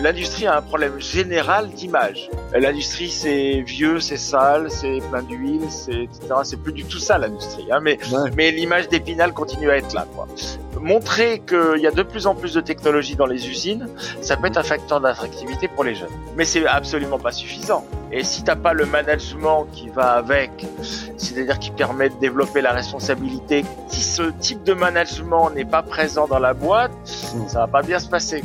l'industrie a un problème général d'image. L'industrie, c'est vieux, c'est sale, c'est plein d'huile, c'est etc. C'est plus du tout ça l'industrie. Hein, mais mais l'image d'Épinal continue à être là. Quoi. Montrer qu'il y a de plus en plus de technologies dans les usines, ça peut être un facteur d'attractivité pour les jeunes. Mais c'est absolument pas suffisant. Et si t'as pas le management qui va avec, c'est-à-dire qui permet de développer la responsabilité, si ce type de management n'est pas présent dans la boîte, mmh. ça va pas bien se passer.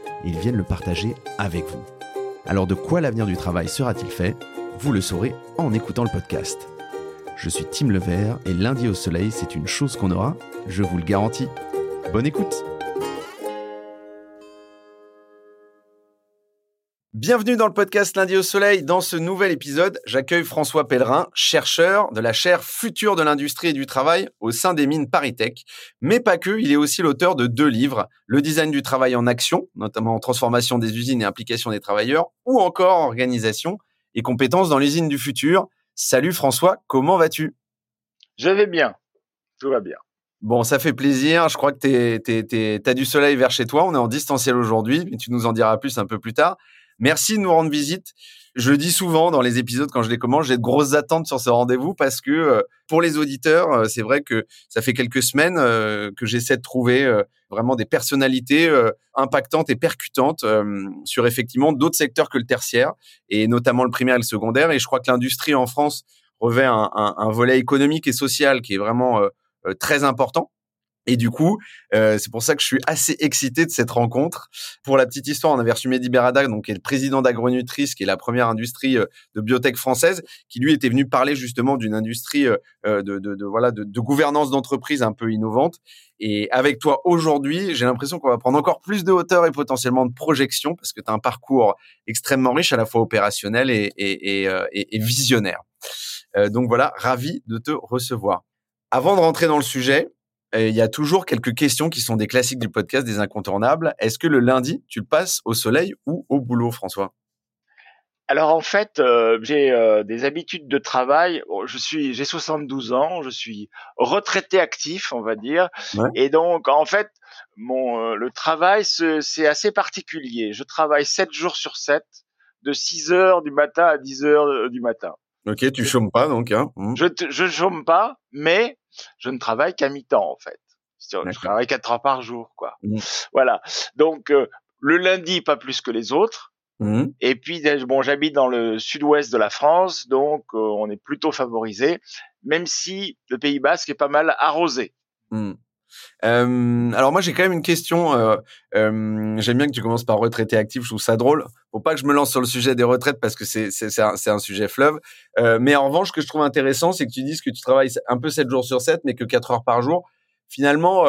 ils viennent le partager avec vous. Alors de quoi l'avenir du travail sera-t-il fait? Vous le saurez en écoutant le podcast. Je suis Tim Levert et lundi au soleil, c'est une chose qu'on aura, je vous le garantis. Bonne écoute Bienvenue dans le podcast Lundi au Soleil. Dans ce nouvel épisode, j'accueille François Pellerin, chercheur de la chaire future de l'industrie et du travail au sein des mines ParisTech. Mais pas que, il est aussi l'auteur de deux livres, Le design du travail en action, notamment en transformation des usines et implication des travailleurs, ou encore organisation et compétences dans l'usine du futur. Salut François, comment vas-tu? Je vais bien, tout va bien. Bon, ça fait plaisir. Je crois que tu as du soleil vers chez toi. On est en distanciel aujourd'hui, mais tu nous en diras plus un peu plus tard. Merci de nous rendre visite. Je le dis souvent dans les épisodes quand je les commence, j'ai de grosses attentes sur ce rendez-vous parce que euh, pour les auditeurs, euh, c'est vrai que ça fait quelques semaines euh, que j'essaie de trouver vraiment des personnalités impactantes et percutantes sur effectivement d'autres secteurs que le tertiaire et notamment le primaire et le secondaire. Et je crois que l'industrie en France revêt un, un, volet économique et social qui est vraiment très important. Et du coup, euh, c'est pour ça que je suis assez excité de cette rencontre. Pour la petite histoire, on avait reçu Mehdi Berada, donc qui est le président d'Agronutrice, qui est la première industrie euh, de biotech française, qui lui était venu parler justement d'une industrie euh, de, de, de, voilà de, de gouvernance d'entreprise un peu innovante. Et avec toi aujourd'hui, j'ai l'impression qu'on va prendre encore plus de hauteur et potentiellement de projection parce que tu as un parcours extrêmement riche, à la fois opérationnel et, et, et, et visionnaire. donc voilà, ravi de te recevoir. Avant de rentrer dans le sujet, il y a toujours quelques questions qui sont des classiques du podcast, des incontournables. Est-ce que le lundi, tu le passes au soleil ou au boulot, François? Alors en fait, euh, j'ai euh, des habitudes de travail. Je suis, j'ai 72 ans, je suis retraité actif, on va dire, et donc en fait, mon euh, le travail c'est assez particulier. Je travaille 7 jours sur 7, de 6 heures du matin à 10 heures du matin. Ok, tu chômes pas donc. Hein mmh. Je je chôme pas, mais je ne travaille qu'à mi-temps en fait. Je travaille quatre heures par jour, quoi. Mmh. Voilà. Donc euh, le lundi pas plus que les autres. Mmh. Et puis bon, j'habite dans le sud-ouest de la France, donc euh, on est plutôt favorisé, même si le Pays Basque est pas mal arrosé. Mmh. Alors moi j'ai quand même une question. Euh, J'aime bien que tu commences par retraité actif. Je trouve ça drôle. Faut pas que je me lance sur le sujet des retraites parce que c'est un, sujet fleuve. Euh, mais en revanche, ce que je trouve intéressant, c'est que tu dises que tu travailles un peu 7 jours sur 7, mais que 4 heures par jour. Finalement,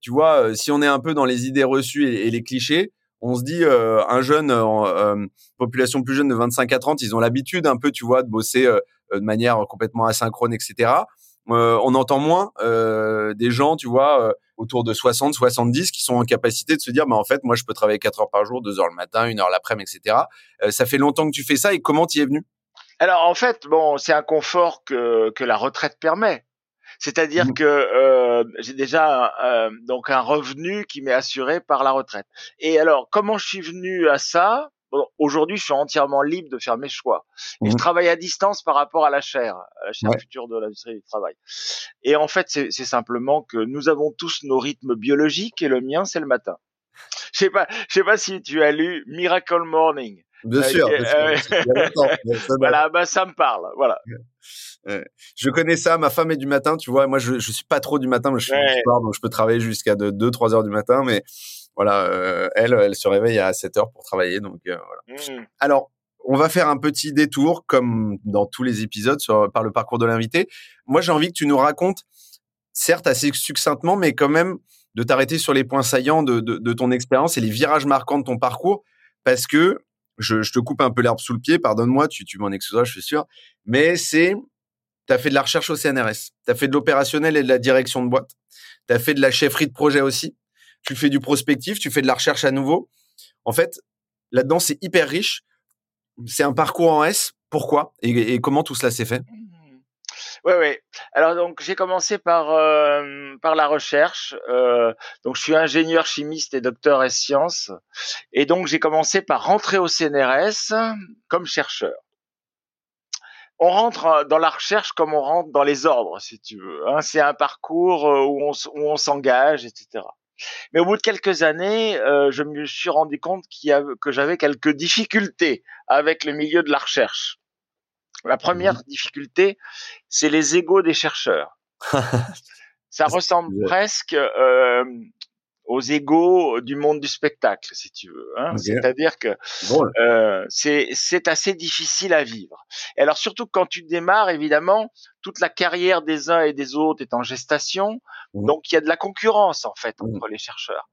tu vois, euh, si on est un peu dans les idées reçues et, et les clichés, on se dit un jeune, population plus jeune de 25 à 30, ils ont l'habitude un peu, tu vois, de bosser de manière complètement asynchrone, etc. Euh, on entend moins euh, des gens, tu vois, euh, autour de 60, 70, qui sont en capacité de se dire, bah, en fait, moi, je peux travailler 4 heures par jour, 2 heures le matin, 1 heure l'après-midi, etc. ça fait longtemps que tu fais ça et comment tu y es venu? Alors, en fait, bon, c'est un confort que, que la retraite permet. C'est-à-dire mmh. que j'ai déjà donc un revenu qui m'est assuré par la retraite. Et alors, comment je suis venu à ça? Aujourd'hui, je suis entièrement libre de faire mes choix. Et je mmh. travaille à distance par rapport à la chaire, à la chaire future de l'industrie du travail. Et en fait, c'est simplement que nous avons tous nos rythmes biologiques et le mien, c'est le matin. Je sais pas, je sais pas si tu as lu Miracle Morning. Bien euh, sûr. Euh, voilà, bah ça me parle. Voilà. je connais ça. Ma femme est du matin, tu vois. Moi, je, je suis pas trop du matin, mais je suis du soir, donc je peux travailler jusqu'à 2-3 heures du matin. Mais voilà, euh, elle, elle se réveille à 7 heures pour travailler. Donc euh, voilà. Mmh. Alors, on va faire un petit détour, comme dans tous les épisodes, sur, par le parcours de l'invité. Moi, j'ai envie que tu nous racontes certes assez succinctement, mais quand même de t'arrêter sur les points saillants de, de, ton expérience et les virages marquants de ton parcours, parce que je, je te coupe un peu l'herbe sous le pied, pardonne-moi, tu, tu m'en excuseras, je suis sûr, mais c'est, tu as fait de la recherche au CNRS, tu as fait de l'opérationnel et de la direction de boîte, tu as fait de la chefferie de projet aussi, tu fais du prospectif, tu fais de la recherche à nouveau. En fait, là-dedans, c'est hyper riche. C'est un parcours en S. Pourquoi et, comment tout cela s'est fait? Oui, oui. Alors donc j'ai commencé par euh, par la recherche. Euh, donc je suis ingénieur chimiste et docteur en sciences, et donc j'ai commencé par rentrer au CNRS comme chercheur. On rentre dans la recherche comme on rentre dans les ordres, si tu veux. Hein. C'est un parcours euh, où on, où on s'engage, etc. Mais au bout de quelques années, euh, je me suis rendu compte qu'il y avait, que j'avais quelques difficultés avec le milieu de la recherche. La première mmh difficulté, c'est les égaux des chercheurs. Ça ressemble presque euh, aux égaux du monde du spectacle, si tu veux. Hein. C'est-à-dire que euh, c'est assez difficile à vivre. Et alors surtout quand tu démarres, évidemment, toute la carrière des uns et des autres est en gestation, mmh. donc il y a de la concurrence en fait mmh. entre les chercheurs.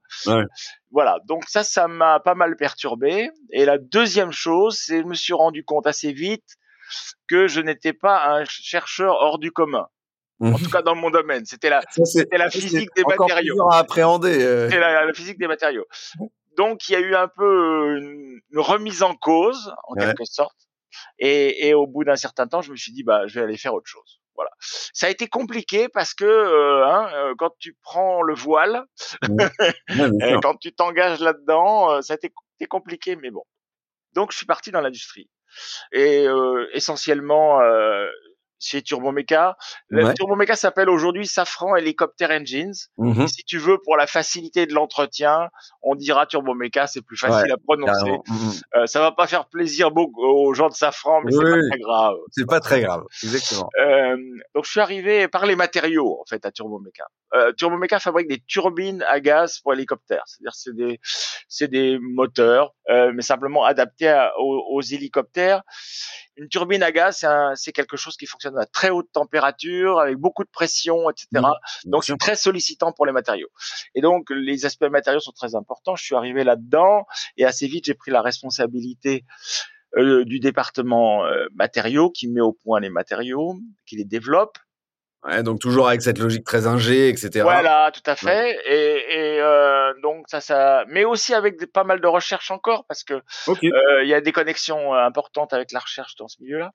Voilà, donc ça, ça m'a pas mal perturbé. Et la deuxième chose, c'est je me suis rendu compte assez vite que je n'étais pas un chercheur hors du commun. En tout cas, dans mon domaine, c'était la, c'était la physique des matériaux. à appréhender. Euh. C'était la, physique des matériaux. Donc, il y a eu un peu une, remise en cause, en quelque sorte. Et, et au bout d'un certain temps, je me suis dit, bah, je vais aller faire autre chose. Voilà. Ça a été compliqué parce que euh, hein, euh, quand tu prends le voile, quand tu t'engages là-dedans, ça a été compliqué, mais bon. Donc, je suis parti dans l'industrie et euh, essentiellement euh, chez Turbomeca. Le Turbomeca s'appelle aujourd'hui Safran Helicopter Engines. Mmh si tu veux, pour la facilité de l'entretien, on dira Turbomeca, c'est plus facile à prononcer. Mmh euh, ça va pas faire plaisir beaucoup aux gens de Safran, mais c'est pas très grave. C'est pas très grave, exactement. Euh, donc je suis arrivé par les matériaux en fait à Turbomeca. Euh, Turbomeca fabrique des turbines à gaz pour hélicoptères, c'est-à-dire c'est des c'est des moteurs, euh, mais simplement adaptés aux, aux hélicoptères. Une turbine à gaz, c'est quelque chose qui fonctionne à très haute température, avec beaucoup de pression, etc. Mmh. donc c'est très sollicitant pour les matériaux. Et donc les aspects matériaux sont très importants. Je suis arrivé là-dedans et assez vite j'ai pris la responsabilité euh, du département euh, matériaux qui met au point les matériaux, qui les développe Ouais, donc toujours avec cette logique très ingé, etc. Voilà, tout à fait. Et, et euh, donc ça, ça, mais aussi avec pas mal de recherches encore parce que euh, il y a des connexions euh, importantes avec la recherche dans ce milieu-là.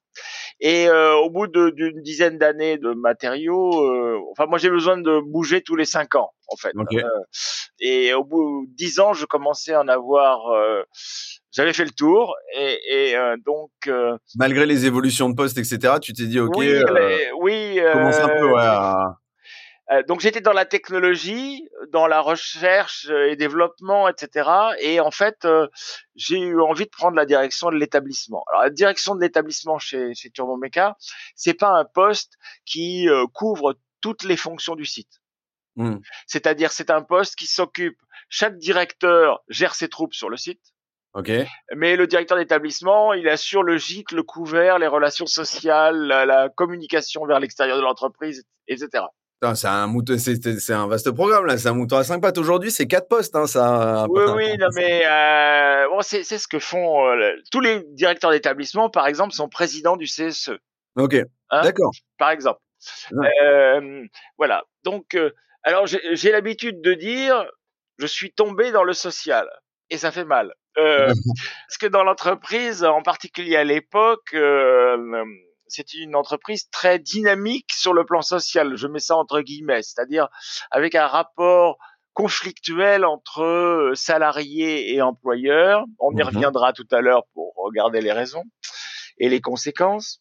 Et euh, au bout d'une dizaine d'années de matériaux, euh, enfin moi j'ai besoin de bouger tous les cinq ans en fait. Euh, et au bout de dix ans, je commençais à en avoir j'avais fait le tour et, et euh, donc euh, malgré les évolutions de poste etc tu t'es dit ok oui, euh, oui commence un peu ouais, donc j'étais dans la technologie dans la recherche et développement etc et en fait j'ai eu envie de prendre la direction de l'établissement. Alors la direction de l'établissement chez chez Turbomeca c'est pas un poste qui couvre toutes les fonctions du site. Mmh. c'est-à-dire c'est un poste qui s'occupe chaque directeur gère ses troupes sur le site mais le directeur d'établissement, il assure le gîte, le couvert, les relations sociales, la, communication vers l'extérieur de l'entreprise, etc. C'est un mouton, un vaste programme là. C'est un mouton à cinq pattes aujourd'hui. C'est quatre postes, hein, ça. Oui, oui, non, mais euh, bon, c'est ce que font euh, tous les directeurs d'établissement, par exemple, sont présidents du CSE. Ok. Hein, D'accord. Par exemple. Euh, voilà. Donc, alors j'ai l'habitude de dire, je suis tombé dans le social et ça fait mal. Euh, parce que dans l'entreprise, en particulier à l'époque, euh, c'était une entreprise très dynamique sur le plan social. Je mets ça entre guillemets, c'est-à-dire avec un rapport conflictuel entre euh, salariés et employeurs. On y mmh reviendra tout à l'heure pour regarder les raisons et les conséquences.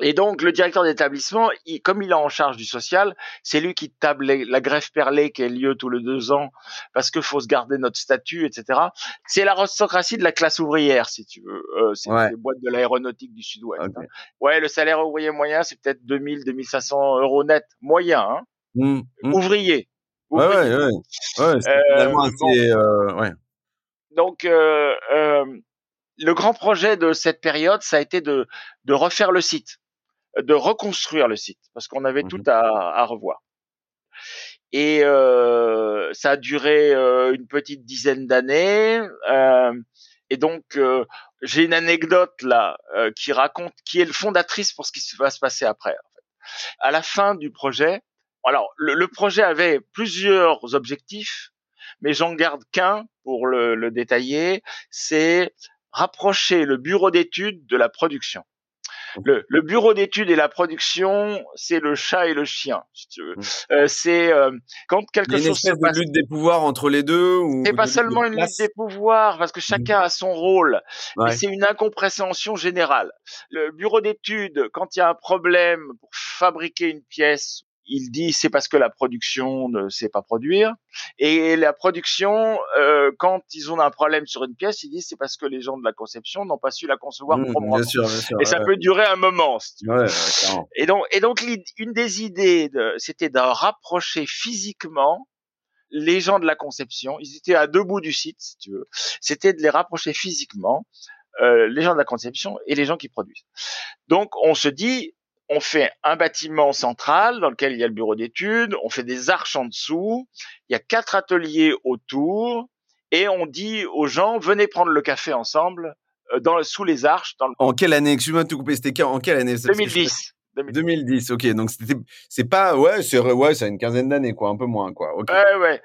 Et donc, le directeur d'établissement, comme il est en charge du social, c'est lui qui table la greffe perlée qui a lieu tous les deux ans parce qu'il faut se garder notre statut, etc. C'est l'aristocratie de la classe ouvrière, si tu veux. Euh, c'est les boîtes de l'aéronautique du Sud-Ouest. Hein. Ouais, le salaire ouvrier moyen, c'est peut-être 2000, 2500 euros net moyen. Hein. Mmh, mmh. Ouvrier. Ouais, ouais, ouais. ouais euh, euh, ouais. Donc, euh, euh, le grand projet de cette période, ça a été de, de refaire le site de reconstruire le site parce qu'on avait mmh tout à, à, revoir. Et euh, ça a duré euh, une petite dizaine d'années. Euh, et donc, euh, j'ai une anecdote là qui raconte qui est le fondatrice pour ce qui va se passer après. En fait. À la fin du projet, alors le, le projet avait plusieurs objectifs, mais j'en garde qu'un pour le, le détailler. C'est rapprocher le bureau d'études de la production. Le, le bureau d'études et la production, c'est le chat et le chien, si tu veux. Mmh. Euh, c'est euh, quand quelque chose se passe. lutte des pouvoirs entre les deux. C'est pas seulement une lutte des pouvoirs, parce que mmh. chacun a son rôle, mais c'est une incompréhension générale. Le bureau d'études, quand il y a un problème pour fabriquer une pièce il dit c'est parce que la production ne sait pas produire. Et la production, euh, quand ils ont un problème sur une pièce, ils disent c'est parce que les gens de la conception n'ont pas su la concevoir mmh, Bien sûr, bien sûr, et ça peut durer un moment. et donc, et donc une des idées, c'était de rapprocher physiquement les gens de la conception. Ils étaient à deux bouts du site, si tu veux. C'était de les rapprocher physiquement. Euh, les gens de la conception et les gens qui produisent. Donc on se dit, on fait un bâtiment central dans lequel il y a le bureau d'études, on fait des arches en dessous, il y a quatre ateliers autour, et on dit aux gens, venez prendre le café ensemble euh, dans, sous les arches. Dans En quelle année? Excuse-moi de te couper, c'était en quelle année? 2010. 2010. ok. Donc c'était, c'est pas, ouais, c'est ouais, c'est une quinzaine d'années, quoi, un peu moins, quoi. Ouais, ouais.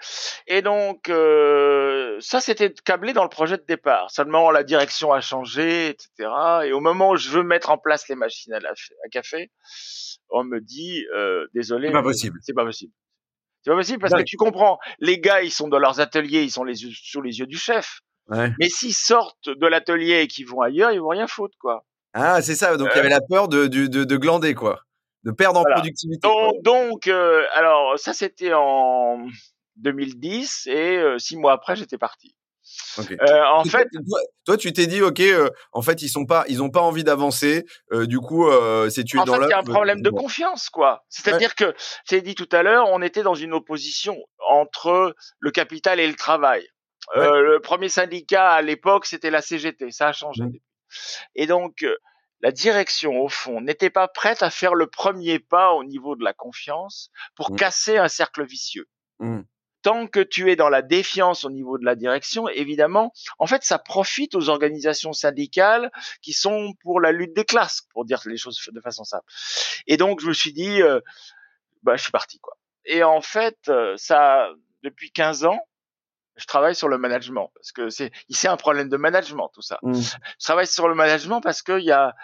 Et donc euh, ça, c'était câblé dans le projet de départ. Seulement, la direction a changé, etc. Et au moment où je veux mettre en place les machines à, à café, on me dit, euh, désolé, c'est pas possible. C'est pas possible. C'est pas possible parce que tu comprends, les gars, ils sont dans leurs ateliers, ils sont les sous les yeux du chef. Ouais. Mais s'ils sortent de l'atelier et qu'ils vont ailleurs, ils vont rien foutre, quoi. Ah, c'est ça. Donc, il y avait la peur de, de, de, glander, quoi. De perdre en productivité. Donc, donc euh, alors, ça, c'était en 2010 et euh, six mois après, j'étais parti. Euh, en fait, toi, tu t'es dit, ok, euh, en fait, ils sont pas, ils ont pas envie d'avancer. Euh, du coup, c'est tu es en dans fait, il y a un problème de confiance, quoi. C'est-à-dire que, j'ai dit tout à l'heure, on était dans une opposition entre le capital et le travail. le premier syndicat à l'époque, c'était la CGT. Ça a changé. Mmh. Et donc, euh, la direction, au fond, n'était pas prête à faire le premier pas au niveau de la confiance pour mmh. casser un cercle vicieux. Mmh. Tant que tu es dans la défiance au niveau de la direction, évidemment, en fait, ça profite aux organisations syndicales qui sont pour la lutte des classes, pour dire les choses de façon simple. Et donc, je me suis dit, euh, bah, je suis parti, quoi. Et en fait, euh, ça, depuis 15 ans, je travaille sur le management parce que c'est c'est un problème de management tout ça. Mmh. Je travaille sur le management parce que il y a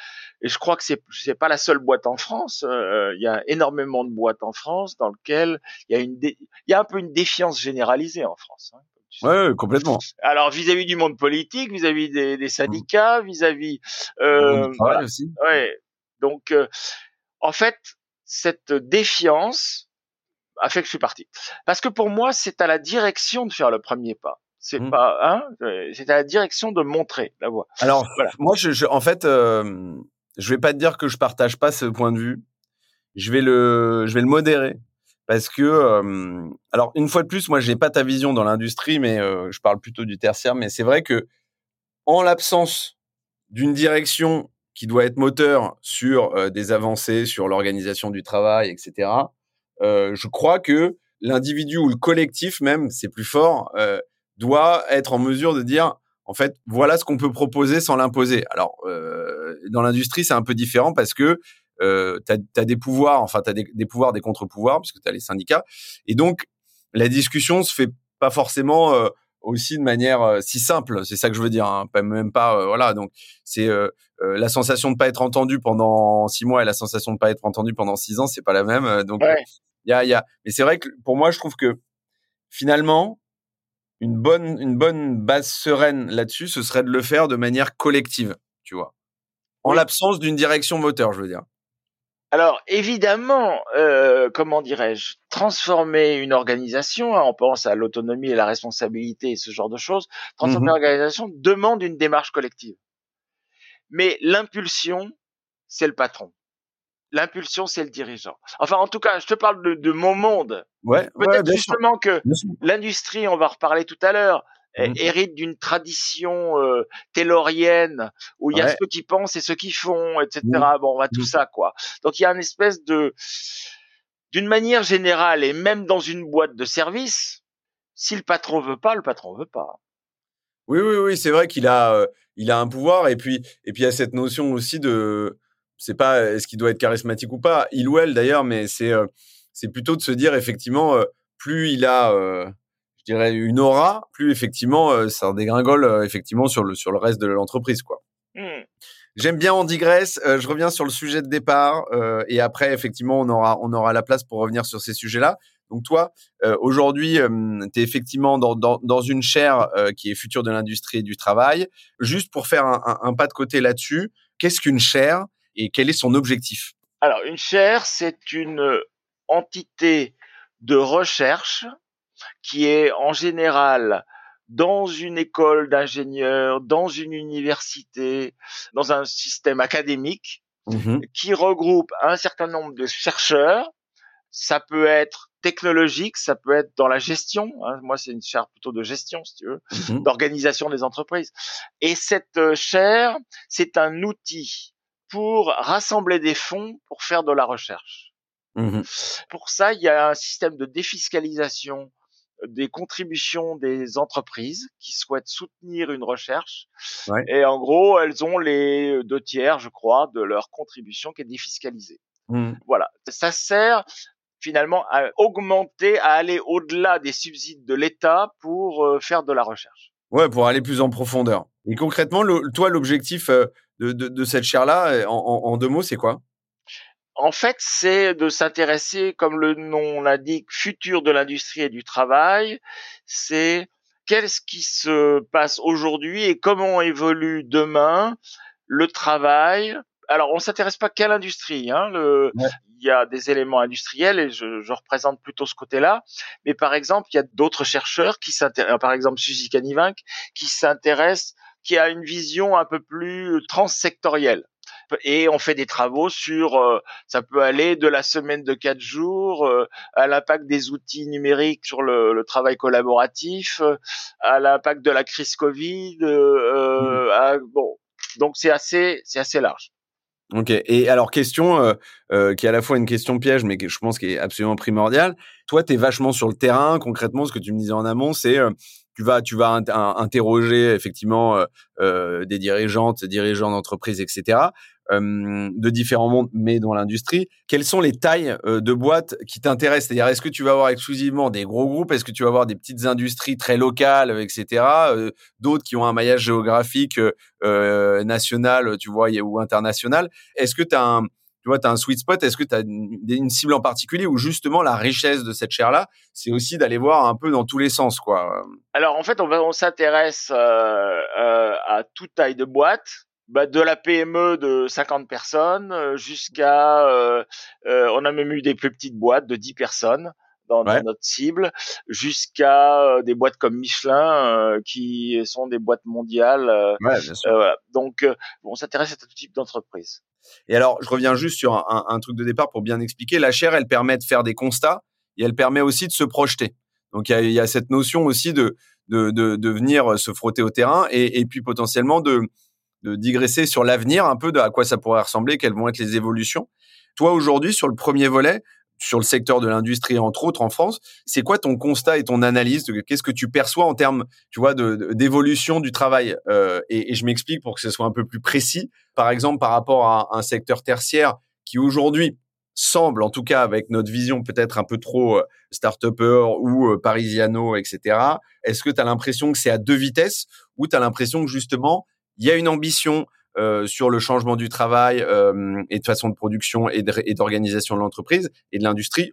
et je crois que c'est c'est pas la seule boîte en France. Euh, il y a énormément de boîtes en France dans lesquelles il y a une il y a un peu une défiance généralisée en France. Hein, ouais, complètement. Alors vis-à-vis du monde politique, vis-à-vis des, des, syndicats, vis-à-vis euh, voilà. aussi. Ouais. Donc euh, en fait cette défiance a fait que je suis parti. Parce que pour moi, c'est à la direction de faire le premier pas. C'est mmh. pas, hein, euh, c'est à la direction de montrer la voie. Alors, moi, je, je, en fait, euh, je vais pas te dire que je partage pas ce point de vue. Je vais le, je vais le modérer parce que, euh, alors, une fois de plus, moi, j'ai pas ta vision dans l'industrie, mais euh, je parle plutôt du tertiaire. Mais c'est vrai que, en l'absence d'une direction qui doit être moteur sur des avancées, sur l'organisation du travail, etc. Euh, je crois que l'individu ou le collectif même, c'est plus fort, euh, doit être en mesure de dire, en fait, voilà ce qu'on peut proposer sans l'imposer. Alors, euh, dans l'industrie, c'est un peu différent parce que euh, tu as, des pouvoirs, enfin, tu as des, pouvoirs, des contre-pouvoirs, puisque tu as les syndicats. Et donc, la discussion se fait pas forcément euh, aussi de manière euh, si simple. C'est ça que je veux dire, hein. même pas. voilà, donc c'est la sensation de pas être entendu pendant six mois et la sensation de pas être entendu pendant six ans, c'est pas la même. Donc, il y a, y a, mais c'est vrai que pour moi, je trouve que finalement, une bonne, une bonne base sereine là-dessus, ce serait de le faire de manière collective, tu vois, en l'absence d'une direction moteur, je veux dire. Alors évidemment, euh, comment dirais-je, transformer une organisation, hein, on pense à l'autonomie et la responsabilité et ce genre de choses, transformer mmh une organisation demande une démarche collective. Mais l'impulsion, c'est le patron. L'impulsion, c'est le dirigeant. Enfin, en tout cas, je te parle de, de mon monde. Ouais. Peut-être justement que l'industrie, on va reparler tout à l'heure, mmh. hérite d'une tradition euh, taylorienne où il y a ceux qui pensent et ceux qui font, etc. Mmh. Bon, on va tout mmh. ça, quoi. Donc il y a une espèce de d'une manière générale et même dans une boîte de service, si le patron veut pas, le patron veut pas. Oui, oui, oui, c'est vrai qu'il a, euh, il a un pouvoir et puis, et puis il y a cette notion aussi de, c'est pas est-ce qu'il doit être charismatique ou pas, il ou elle d'ailleurs, mais c'est, euh, c'est plutôt de se dire effectivement, euh, plus il a, je dirais une aura, plus effectivement ça dégringole effectivement sur le sur le reste de l'entreprise, quoi. Mmh. J'aime bien, on digresse. je reviens sur le sujet de départ et après, effectivement, on aura, on aura la place pour revenir sur ces sujets-là. Donc toi, euh, aujourd'hui, euh, tu es effectivement dans, dans, dans une chaire euh, qui est future de l'industrie et du travail. Juste pour faire un, un, pas de côté là-dessus, qu'est-ce qu'une chaire et quel est son objectif? Alors, une chaire, c'est une entité de recherche qui est en général dans une école d'ingénieurs, dans une université, dans un système académique, mmh qui regroupe un certain nombre de chercheurs. Ça peut être technologique, ça peut être dans la gestion. Hein. Moi, c'est une chaire plutôt de gestion, si tu veux, mhm. d'organisation des entreprises. Et cette euh, chaire, c'est un outil pour rassembler des fonds pour faire de la recherche. Mhm. Pour ça, il y a un système de défiscalisation des contributions des entreprises qui souhaitent soutenir une recherche. Et en gros, elles ont les deux tiers, je crois, de leur contribution qui est défiscalisée. Mhm. Voilà. Ça sert finalement à augmenter, à aller au-delà des subsides de l'État pour euh, faire de la recherche. Ouais, pour aller plus en profondeur. Et concrètement, toi, l'objectif euh, de, cette chaire-là, en, deux mots, c'est quoi? En fait, c'est de s'intéresser, comme le nom l'indique, futur de l'industrie et du travail. C'est qu'est-ce qui se passe aujourd'hui et comment évolue demain le travail. Alors, on s'intéresse pas qu'à l'industrie. Hein, le, il y a des éléments industriels et je, je représente plutôt ce côté-là. Mais par exemple, il y a d'autres chercheurs qui s'intéressent, par exemple Suzy Canivinck, qui s'intéresse, qui a une vision un peu plus transsectorielle. Et on fait des travaux sur, euh, ça peut aller de la semaine de quatre jours euh, à l'impact des outils numériques sur le, le travail collaboratif, euh, à l'impact de la crise Covid. Mmh. À, bon, donc c'est assez, c'est assez large. Ok. Et alors, question euh, euh, qui est à la fois une question piège, mais que je pense qui est absolument primordiale. Toi, tu es vachement sur le terrain. Concrètement, ce que tu me disais en amont, c'est euh, tu vas tu vas interroger effectivement des dirigeantes, dirigeants d'entreprises, etc de différents mondes, mais dans l'industrie. Quelles sont les tailles de boîtes qui t'intéressent? C'est-à-dire, est-ce que tu vas avoir exclusivement des gros groupes? Est-ce que tu vas avoir des petites industries très locales, etc. D'autres qui ont un maillage géographique national, tu vois, ou international? Est-ce que tu as un tu vois, as un sweet spot? Est-ce que tu as une, cible en particulier? Où justement la richesse de cette chaire-là, c'est aussi d'aller voir un peu dans tous les sens, quoi Alors en fait, on, on s'intéresse à toute taille de boîte bah, de la PME de 50 personnes euh, jusqu'à, euh, euh, on a même eu des plus petites boîtes de 10 personnes dans, notre cible, jusqu'à des boîtes comme Michelin qui sont des boîtes mondiales. Ouais, bien sûr. Donc, on s'intéresse à tout type d'entreprise. Et alors, je reviens juste sur un, un, truc de départ pour bien expliquer. La chaire, elle permet de faire des constats et elle permet aussi de se projeter. Donc, il y a, y a, cette notion aussi de, de, de, de, venir se frotter au terrain et, et puis potentiellement de, de digresser sur l'avenir, un peu de à quoi ça pourrait ressembler, quelles vont être les évolutions. Toi, aujourd'hui, sur le premier volet, sur le secteur de l'industrie, entre autres, en France, c'est quoi ton constat et ton analyse Qu'est-ce que tu perçois en termes, tu vois, d'évolution du travail euh, et, je m'explique pour que ce soit un peu plus précis. Par exemple, par rapport à un secteur tertiaire qui aujourd'hui semble, en tout cas avec notre vision peut-être un peu trop euh, start-upper ou euh, parisiano, etc. Est-ce que tu as l'impression que c'est à deux vitesses ou tu as l'impression que justement il y a une ambition euh, sur le changement du travail euh, et de façon de production et d'organisation de, l'entreprise et de l'industrie,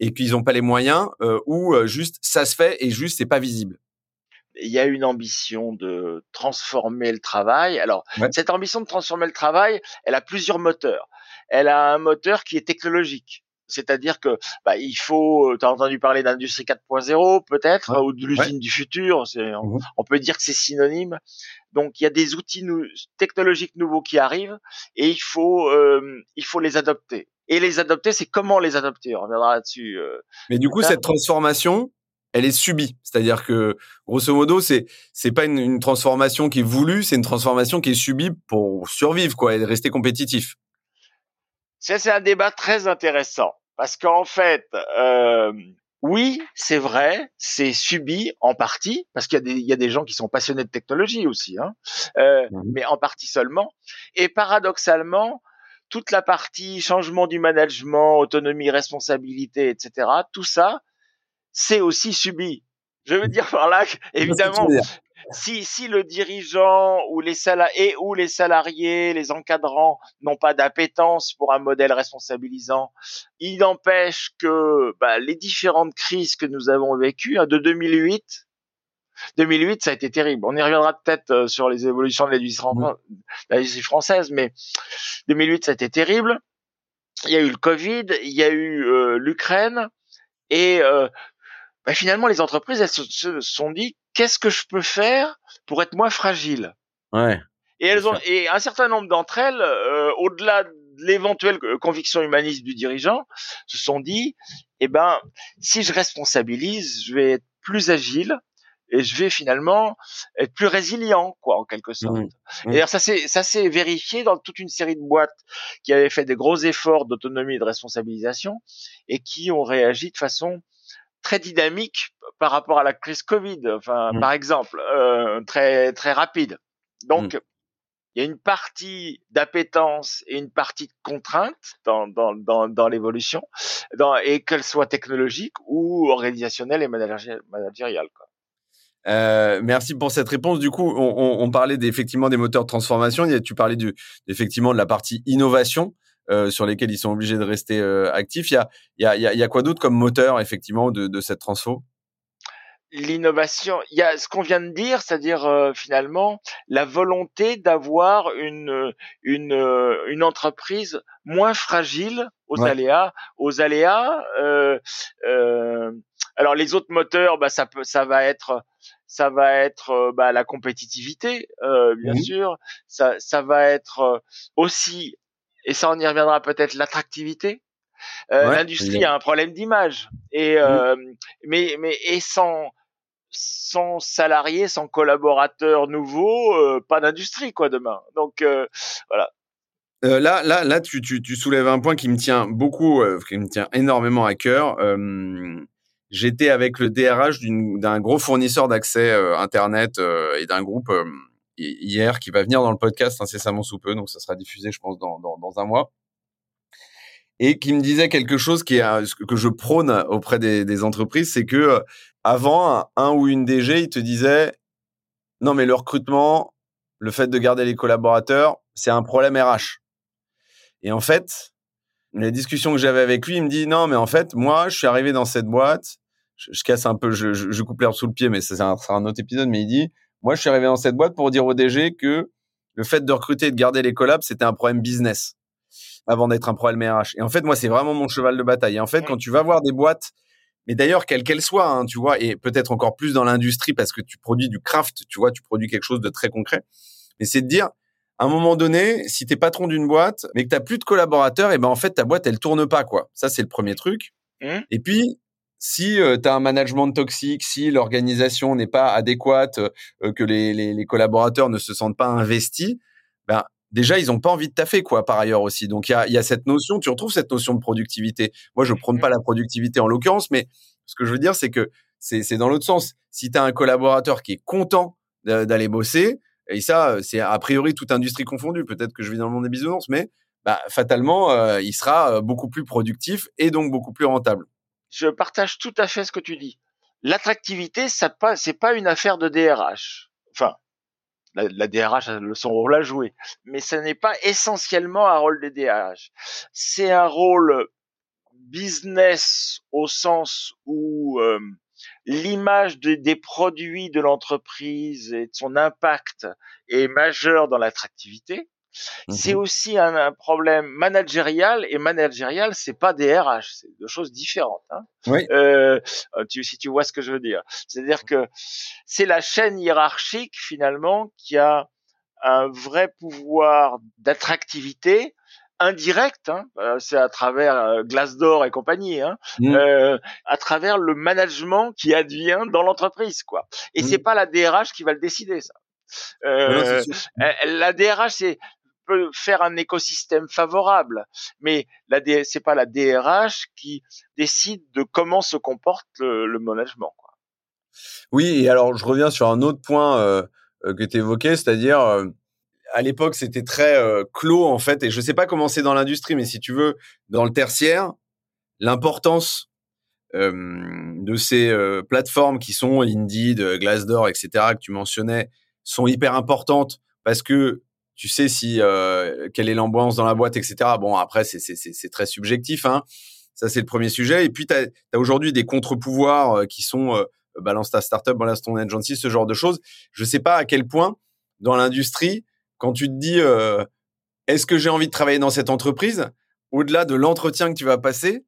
et qu'ils n'ont pas les moyens euh, ou euh, juste ça se fait et juste c'est pas visible. Il y a une ambition de transformer le travail. Alors cette ambition de transformer le travail, elle a plusieurs moteurs. Elle a un moteur qui est technologique. C'est-à-dire que bah, il faut, tu as entendu parler d'industrie 4.0 peut-être, ou de l'usine du futur, on, mmh on, peut dire que c'est synonyme. Donc il y a des outils technologiques nouveaux qui arrivent et il faut, euh, il faut les adopter. Et les adopter, c'est comment les adopter? On reviendra là-dessus. Euh, Mais du coup, cette transformation, elle est subie. C'est-à-dire que, grosso modo, c'est c'est pas une, une, transformation qui est voulue, c'est une transformation qui est subie pour survivre, quoi, et rester compétitif. Ça, c'est un débat très intéressant. Parce qu'en fait, euh, oui, c'est vrai, c'est subi en partie, parce qu'il y, a des, il y a des gens qui sont passionnés de technologie aussi, hein, euh, mmh mais en partie seulement. Et paradoxalement, toute la partie changement du management, autonomie, responsabilité, etc., tout ça, c'est aussi subi. Je veux dire par là, évidemment, si, si le dirigeant ou les salariés ou les salariés, les encadrants n'ont pas d'appétence pour un modèle responsabilisant, il n'empêche que bah, les différentes crises que nous avons vécues, hein, de 2008, 2008, ça a été terrible. On y reviendra peut-être euh, sur les évolutions de l'industrie française, mais 2008, ça a été terrible. Il y a eu le Covid, il y a eu euh, l'Ukraine, et euh, bah, finalement, les entreprises, elles se sont dit qu'est-ce que je peux faire pour être moins fragile? Ouais. Et elles ont et un certain nombre d'entre elles, euh, au-delà de l'éventuelle conviction humaniste du dirigeant, se sont dit eh ben si je responsabilise, je vais être plus agile et je vais finalement être plus résilient quoi en quelque sorte. Mmh. Et ça c'est ça s'est vérifié dans toute une série de boîtes qui avaient fait des gros efforts d'autonomie et de responsabilisation et qui ont réagi de façon très dynamique par rapport à la crise Covid, enfin mmh. par exemple, euh, très très rapide. Donc mmh. il y a une partie d'appétence et une partie de contrainte dans dans dans, dans l'évolution, et qu'elle soit technologique ou organisationnelle et managériale. Quoi. Euh, merci pour cette réponse. Du coup, on, on, parlait effectivement des moteurs de transformation. Tu parlais du, effectivement de la partie innovation. Euh, sur lesquels ils sont obligés de rester euh, actifs. Il y a, il y a, il y a quoi d'autre comme moteur effectivement de, de cette transfo? L'innovation, il y a ce qu'on vient de dire, c'est-à-dire euh, finalement la volonté d'avoir une une une entreprise moins fragile aux aléas, aux aléas. alors les autres moteurs, bah ça peut, ça va être ça va être bah, la compétitivité, bien mmh sûr. Ça, ça va être aussi et ça on y reviendra peut-être l'attractivité. Euh, L'industrie a un problème d'image et euh, mais mais et sans sans salariés, sans collaborateurs nouveaux, euh, pas d'industrie quoi demain. Donc euh, voilà. Euh, là, là, là, tu, tu, tu, soulèves un point qui me tient beaucoup, qui me tient énormément à cœur. J'étais avec le DRH d'un gros fournisseur d'accès Internet et d'un groupe hier qui va venir dans le podcast incessamment sous peu, donc ça sera diffusé, je pense, dans, dans, dans un mois. Et qui me disait quelque chose qui est, que je prône auprès des, des entreprises, c'est que euh, avant, un, ou une DG, il te disait non, mais le recrutement, le fait de garder les collaborateurs, c'est un problème RH. Et en fait, les discussions que j'avais avec lui, il me dit non, mais en fait, moi, je suis arrivé dans cette boîte, je, je casse un peu, je, je, je coupe l'herbe sous le pied, mais c'est un, un, autre épisode, mais il dit moi, je suis arrivé dans cette boîte pour dire au DG que le fait de recruter et de garder les collabs, c'était un problème business avant d'être un problème RH. Et en fait, moi, c'est vraiment mon cheval de bataille. Et en fait, quand tu vas voir des boîtes, mais d'ailleurs, quelles qu'elles soient, hein, tu vois, et peut-être encore plus dans l'industrie parce que tu produis du craft, tu vois, tu produis quelque chose de très concret. Mais c'est de dire, à un moment donné, si t'es patron d'une boîte, mais que t'as plus de collaborateurs, et ben en fait ta boîte elle tourne pas quoi. Ça c'est le premier truc. Mmh. Et puis si euh, tu as un management toxique, si l'organisation n'est pas adéquate, euh, que les, les, les, collaborateurs ne se sentent pas investis, ben déjà ils ont pas envie de taffer quoi par ailleurs aussi. Donc il y a, y a, cette notion, tu retrouves cette notion de productivité. Moi je prône pas la productivité en l'occurrence, mais ce que je veux dire c'est que c'est dans l'autre sens. Si tu as un collaborateur qui est content d'aller bosser, et ça c'est a priori toute industrie confondue, peut-être que je vis dans le monde des bisounours, mais bah, fatalement euh, il sera beaucoup plus productif et donc beaucoup plus rentable je partage tout à fait ce que tu dis. L'attractivité, ça pas, c'est pas une affaire de DRH. Enfin, la, DRH a son rôle à jouer, mais ce n'est pas essentiellement un rôle des DRH. C'est un rôle business au sens où euh, l'image des produits de l'entreprise et de son impact est majeur dans l'attractivité. C'est mmh aussi un, problème managérial et managérial, c'est pas des RH, c'est deux choses différentes. Hein. Oui. Euh, tu, si tu vois ce que je veux dire, c'est-à-dire que c'est la chaîne hiérarchique finalement qui a un vrai pouvoir d'attractivité indirect, hein, euh, c'est à travers euh, Glassdoor et compagnie, hein, mmh. euh, à travers le management qui advient dans l'entreprise, quoi. Et mmh. c'est pas la DRH qui va le décider, ça. Euh, la DRH, c'est faire un écosystème favorable, mais la c'est pas la DRH qui décide de comment se comporte le, management. Oui, et alors je reviens sur un autre point euh, euh, que tu évoquais, c'est-à-dire euh, à l'époque c'était très clos en fait, et je sais pas comment c'est dans l'industrie, mais si tu veux, dans le tertiaire, l'importance de ces plateformes qui sont Indeed, Glassdoor, etc., que tu mentionnais, sont hyper importantes parce que tu sais si euh, quelle est l'ambiance dans la boîte, etc. Bon, après, c'est très subjectif. Hein. Ça, c'est le premier sujet. Et puis, tu as, aujourd'hui des contre-pouvoirs qui sont euh, balance ta startup, balance ton agency, ce genre de choses. Je sais pas à quel point, dans l'industrie, quand tu te dis euh, est-ce que j'ai envie de travailler dans cette entreprise, au-delà de l'entretien que tu vas passer,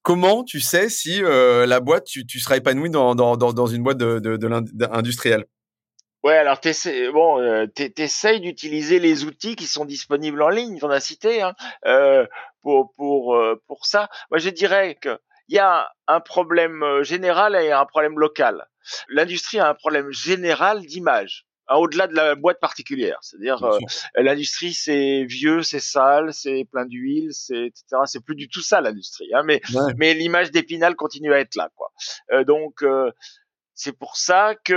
comment tu sais si euh, la boîte, tu, tu seras épanoui dans, dans, dans, une boîte de, de, de industrielle? Ouais, alors t'essayes, bon, euh, t'essayes d'utiliser les outils qui sont disponibles en ligne, on a cité, hein, euh, pour pour euh, pour ça. Moi, je dirais que il y a un problème euh, général et un problème local. L'industrie a un problème général d'image. Hein, au-delà de la boîte particulière. C'est-à-dire, euh, l'industrie, c'est vieux, c'est sale, c'est plein d'huile, c'est etc. C'est plus du tout ça l'industrie. Hein, mais mais l'image d'Épinal continue à être là, quoi. Euh, donc euh, c'est pour ça que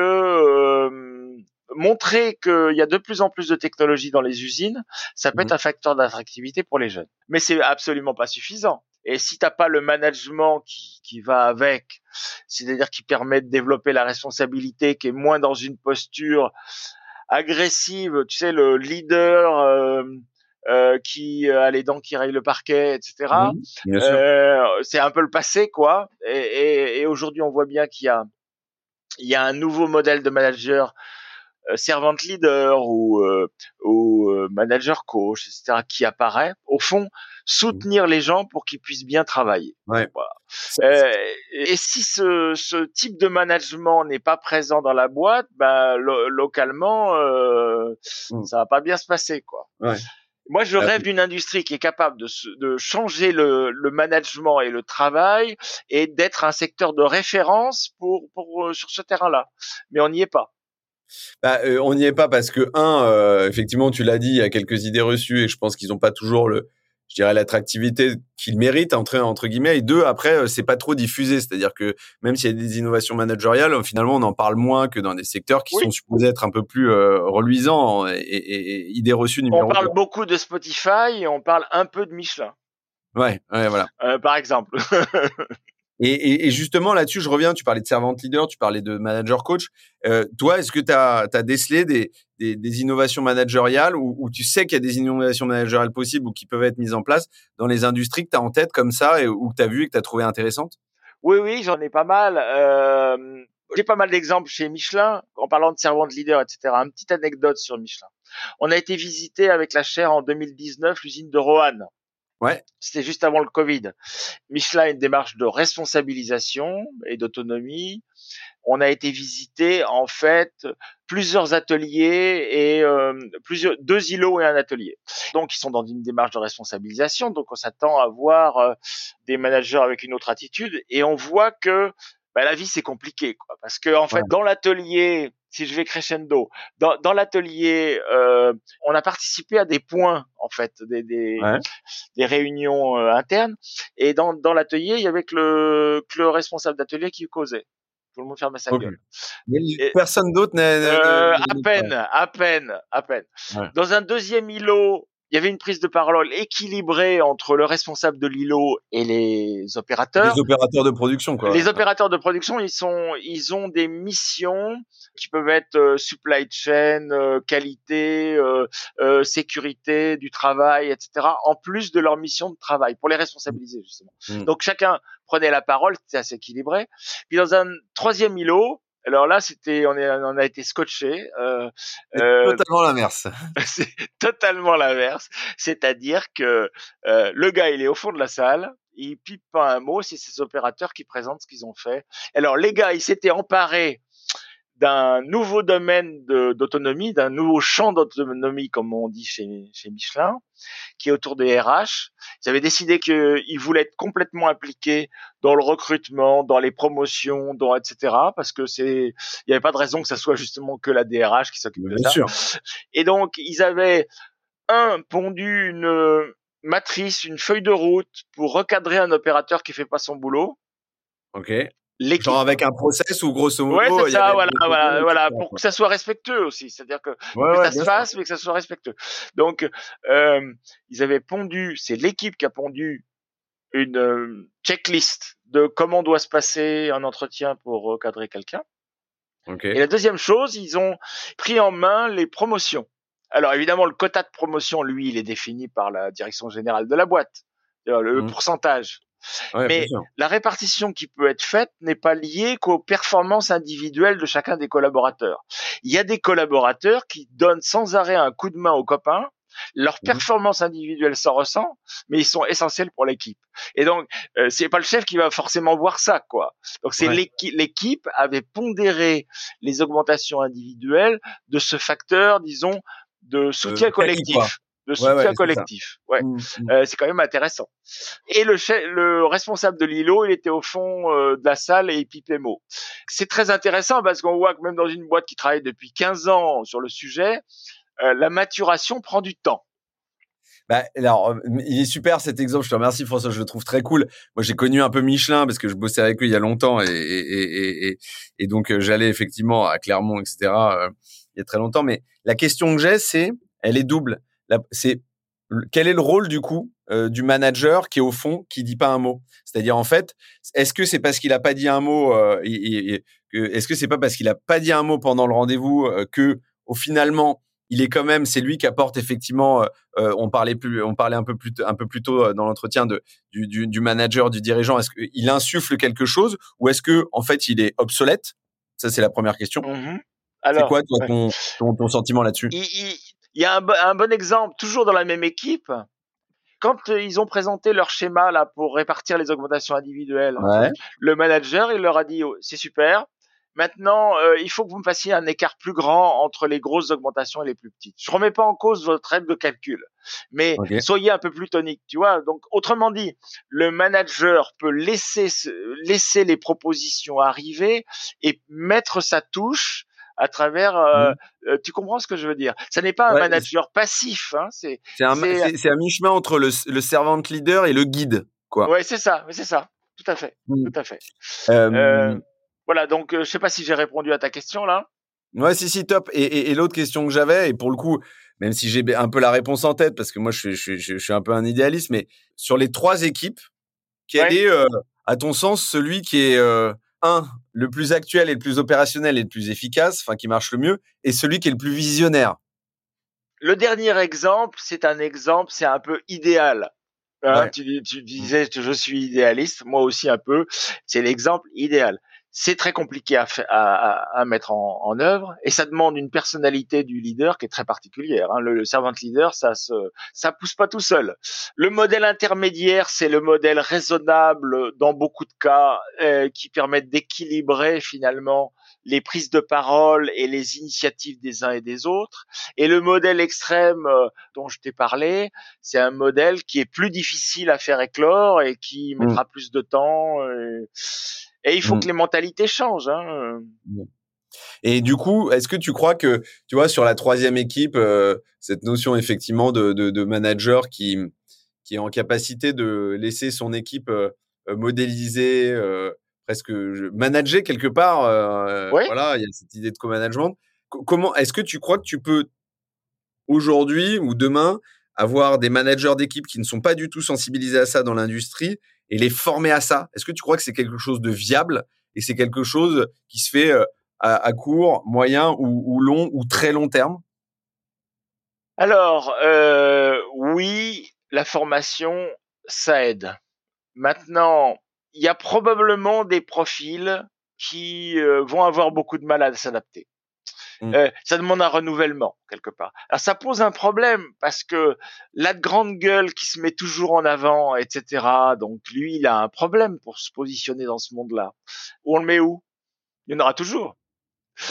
montrer qu'il y a de plus en plus de technologies dans les usines, ça peut mmh être un facteur d'attractivité pour les jeunes. Mais c'est absolument pas suffisant. Et si t'as pas le management qui, qui va avec, c'est-à-dire qui permet de développer la responsabilité, qui est moins dans une posture agressive, tu sais, le leader euh, euh, qui a les dents qui rayent le parquet, etc. euh, c'est un peu le passé, quoi. Et, et, et aujourd'hui, on voit bien qu'il y a il y a un nouveau modèle de manager euh, servant leader ou, euh, ou euh, manager coach, etc., qui apparaît, au fond, soutenir les gens pour qu'ils puissent bien travailler. Ouais. Voilà. et si ce, ce, type de management n'est pas présent dans la boîte, ben, localement, euh, mmh. ça va pas bien se passer, quoi. Ouais. Moi, je rêve d'une industrie qui est capable de, de changer le, le, management et le travail et d'être un secteur de référence pour, pour sur ce terrain-là. Mais on n'y est pas. Bah, euh, on n'y est pas parce que un, euh, effectivement, tu l'as dit, il y a quelques idées reçues et je pense qu'ils n'ont pas toujours le, je dirais l'attractivité qu'ils méritent entre entre guillemets. Et deux, après, euh, c'est pas trop diffusé, c'est-à-dire que même s'il y a des innovations managériales, finalement, on en parle moins que dans des secteurs qui sont supposés être un peu plus reluisants et, et, idées reçues. On parle beaucoup de Spotify et on parle un peu de Michelin. Ouais, ouais, voilà. par exemple. Et, et, justement, là-dessus, je reviens, tu parlais de servante leader, tu parlais de manager coach. Euh, toi, est-ce que tu as, décelé des, des, des innovations managériales ou, tu sais qu'il y a des innovations managériales possibles ou qui peuvent être mises en place dans les industries que tu as en tête comme ça et, ou que tu as vu et que tu as trouvé intéressantes? Oui, oui, j'en ai pas mal. Euh, J'ai pas mal d'exemples chez Michelin, en parlant de servante leader, etc. Une petite anecdote sur Michelin. On a été visité avec la chaire en 2019 l'usine de Roanne. C'était juste avant le Covid. Michelin a une démarche de responsabilisation et d'autonomie. On a été visiter en fait plusieurs ateliers et euh, plusieurs deux îlots et un atelier. Donc ils sont dans une démarche de responsabilisation. Donc on s'attend à voir euh, des managers avec une autre attitude et on voit que bah, la vie c'est compliqué quoi, parce que en fait dans l'atelier si je vais crescendo, dans, dans l'atelier, euh, on a participé à des points en fait, des des, des réunions euh, internes, et dans dans l'atelier, il y avait que le que le responsable d'atelier qui causait. Tout le monde fermait sa gueule. personne d'autre n'est. Euh, à peine, à peine, à peine. Dans un deuxième îlot, il y avait une prise de parole équilibrée entre le responsable de l'îlot et les opérateurs. Les opérateurs de production, quoi. Les opérateurs de production, ils sont, ils ont des missions qui peuvent être euh, supply chain, euh, qualité, euh, sécurité du travail, etc. En plus de leur mission de travail pour les responsabiliser justement. Mmh. Donc chacun prenait la parole, c'était assez équilibré. Puis dans un troisième îlot, alors là, c'était, on, est, on a été scotché. Euh, euh, totalement l'inverse. c'est totalement l'inverse. C'est-à-dire que euh, le gars, il est au fond de la salle, il pipe pas un mot, c'est ses opérateurs qui présentent ce qu'ils ont fait. Alors les gars, ils s'étaient emparés d'un nouveau domaine d'autonomie, d'un nouveau champ d'autonomie, comme on dit chez, chez, Michelin, qui est autour des RH. Ils avaient décidé qu'ils voulaient être complètement impliqués dans le recrutement, dans les promotions, dans etc. Parce que c'est, il n'y avait pas de raison que ça soit justement que la DRH qui s'occupe de ça. Sûr. Et donc ils avaient un pondu une matrice, une feuille de route pour recadrer un opérateur qui fait pas son boulot. Ok. Genre avec un process ou grosso modo. Ouais, c'est ça, voilà, voilà, voilà, pour que ça soit respectueux aussi. C'est-à-dire que, ça se fasse, mais que ça soit respectueux. Donc, euh, ils avaient pondu, c'est l'équipe qui a pondu une euh, checklist de comment doit se passer un entretien pour recadrer quelqu'un. Okay. Et la deuxième chose, ils ont pris en main les promotions. Alors évidemment, le quota de promotion, lui, il est défini par la direction générale de la boîte, le mmh. pourcentage. Mais la répartition qui peut être faite n'est pas liée qu'aux performances individuelles de chacun des collaborateurs. Il y a des collaborateurs qui donnent sans arrêt un coup de main aux copains. Leur mmh performance individuelle s'en ressent, mais ils sont essentiels pour l'équipe. Et donc, euh, c'est pas le chef qui va forcément voir ça, quoi. Donc, c'est l'équipe avait pondéré les augmentations individuelles de ce facteur, disons, de soutien collectif de soutien collectif. Ouais, mmh, mmh. Euh, c'est quand même intéressant. Et le, le responsable de l'îlot, il était au fond euh, de la salle et il pipait mot. C'est très intéressant parce qu'on voit que même dans une boîte qui travaille depuis 15 ans sur le sujet, euh, la maturation prend du temps. Bah, alors, il est super cet exemple. Je te remercie, François. Je le trouve très cool. Moi, j'ai connu un peu Michelin parce que je bossais avec eux il y a longtemps et, et, et, et donc j'allais effectivement à Clermont, etc. il y a très longtemps. Mais la question que j'ai, c'est, elle est double c'est quel est le rôle du coup euh, du manager qui est au fond qui dit pas un mot? C'est-à-dire en fait, est-ce que c'est parce qu'il a pas dit un mot euh, Est-ce que c'est pas parce qu'il a pas dit un mot pendant le rendez-vous euh, que au finalement il est quand même c'est lui qui apporte effectivement on parlait plus on parlait un peu plus un peu plus tôt dans l'entretien de du, du, manager du dirigeant. Est-ce qu'il insuffle quelque chose ou est-ce que en fait il est obsolète? Ça c'est la première question. Mmh c'est quoi toi, ton, ton, sentiment là-dessus? Il y a un, bon exemple, toujours dans la même équipe. Quand euh, ils ont présenté leur schéma là pour répartir les augmentations individuelles, le manager il leur a dit oh, c'est super. Maintenant, euh, il faut que vous me fassiez un écart plus grand entre les grosses augmentations et les plus petites. Je remets pas en cause votre règle de calcul, mais soyez un peu plus tonique, tu vois. Donc, autrement dit, le manager peut laisser laisser les propositions arriver et mettre sa touche à travers. Euh, mmh. euh, tu comprends ce que je veux dire? Ça n'est pas un manager passif. Hein, c'est un, un mi-chemin entre le, le servant leader et le guide, quoi. Ouais, c'est ça, c'est ça. Tout à fait, mmh. tout à fait. Euh, voilà, donc je sais pas si j'ai répondu à ta question là. Ouais, si, si, top. Et, et, et l'autre question que j'avais, et pour le coup, même si j'ai un peu la réponse en tête, parce que moi, je, je, je, je suis un peu un idéaliste, mais sur les trois équipes, quel est, à ton sens, celui qui est un, le plus actuel et le plus opérationnel et le plus efficace, enfin qui marche le mieux, et celui qui est le plus visionnaire. Le dernier exemple, c'est un exemple, c'est un peu idéal. Hein, tu, tu, disais je suis idéaliste, moi aussi un peu. C'est l'exemple idéal c'est très compliqué à, à, à mettre en, en, œuvre et ça demande une personnalité du leader qui est très particulière. Hein. Le, servant leader, ça se, ça pousse pas tout seul. Le modèle intermédiaire, c'est le modèle raisonnable dans beaucoup de cas euh, qui permet d'équilibrer finalement les prises de parole et les initiatives des uns et des autres. Et le modèle extrême euh, dont je t'ai parlé, c'est un modèle qui est plus difficile à faire éclore et qui mmh. mettra plus de temps. Et, et il faut mmh. que les mentalités changent. Hein. Mmh. Et du coup, est-ce que tu crois que, tu vois, sur la troisième équipe, euh, cette notion effectivement de, de, de, manager qui, qui est en capacité de laisser son équipe euh, euh modéliser, euh, presque manager quelque part, euh, voilà, il y a cette idée de co-management. Comment, est-ce que tu crois que tu peux aujourd'hui ou demain avoir des managers d'équipe qui ne sont pas du tout sensibilisés à ça dans l'industrie et les former à ça Est-ce que tu crois que c'est quelque chose de viable et c'est quelque chose qui se fait euh, à, court, moyen ou, long ou très long terme? Alors, euh, oui, la formation, ça aide. Maintenant, il y a probablement des profils qui euh, vont avoir beaucoup de mal à s'adapter. Mmh. Euh, ça demande un renouvellement quelque part. Alors ça pose un problème parce que la grande gueule qui se met toujours en avant, etc. Donc lui, il a un problème pour se positionner dans ce monde-là. Où on le met où? Il y en aura toujours.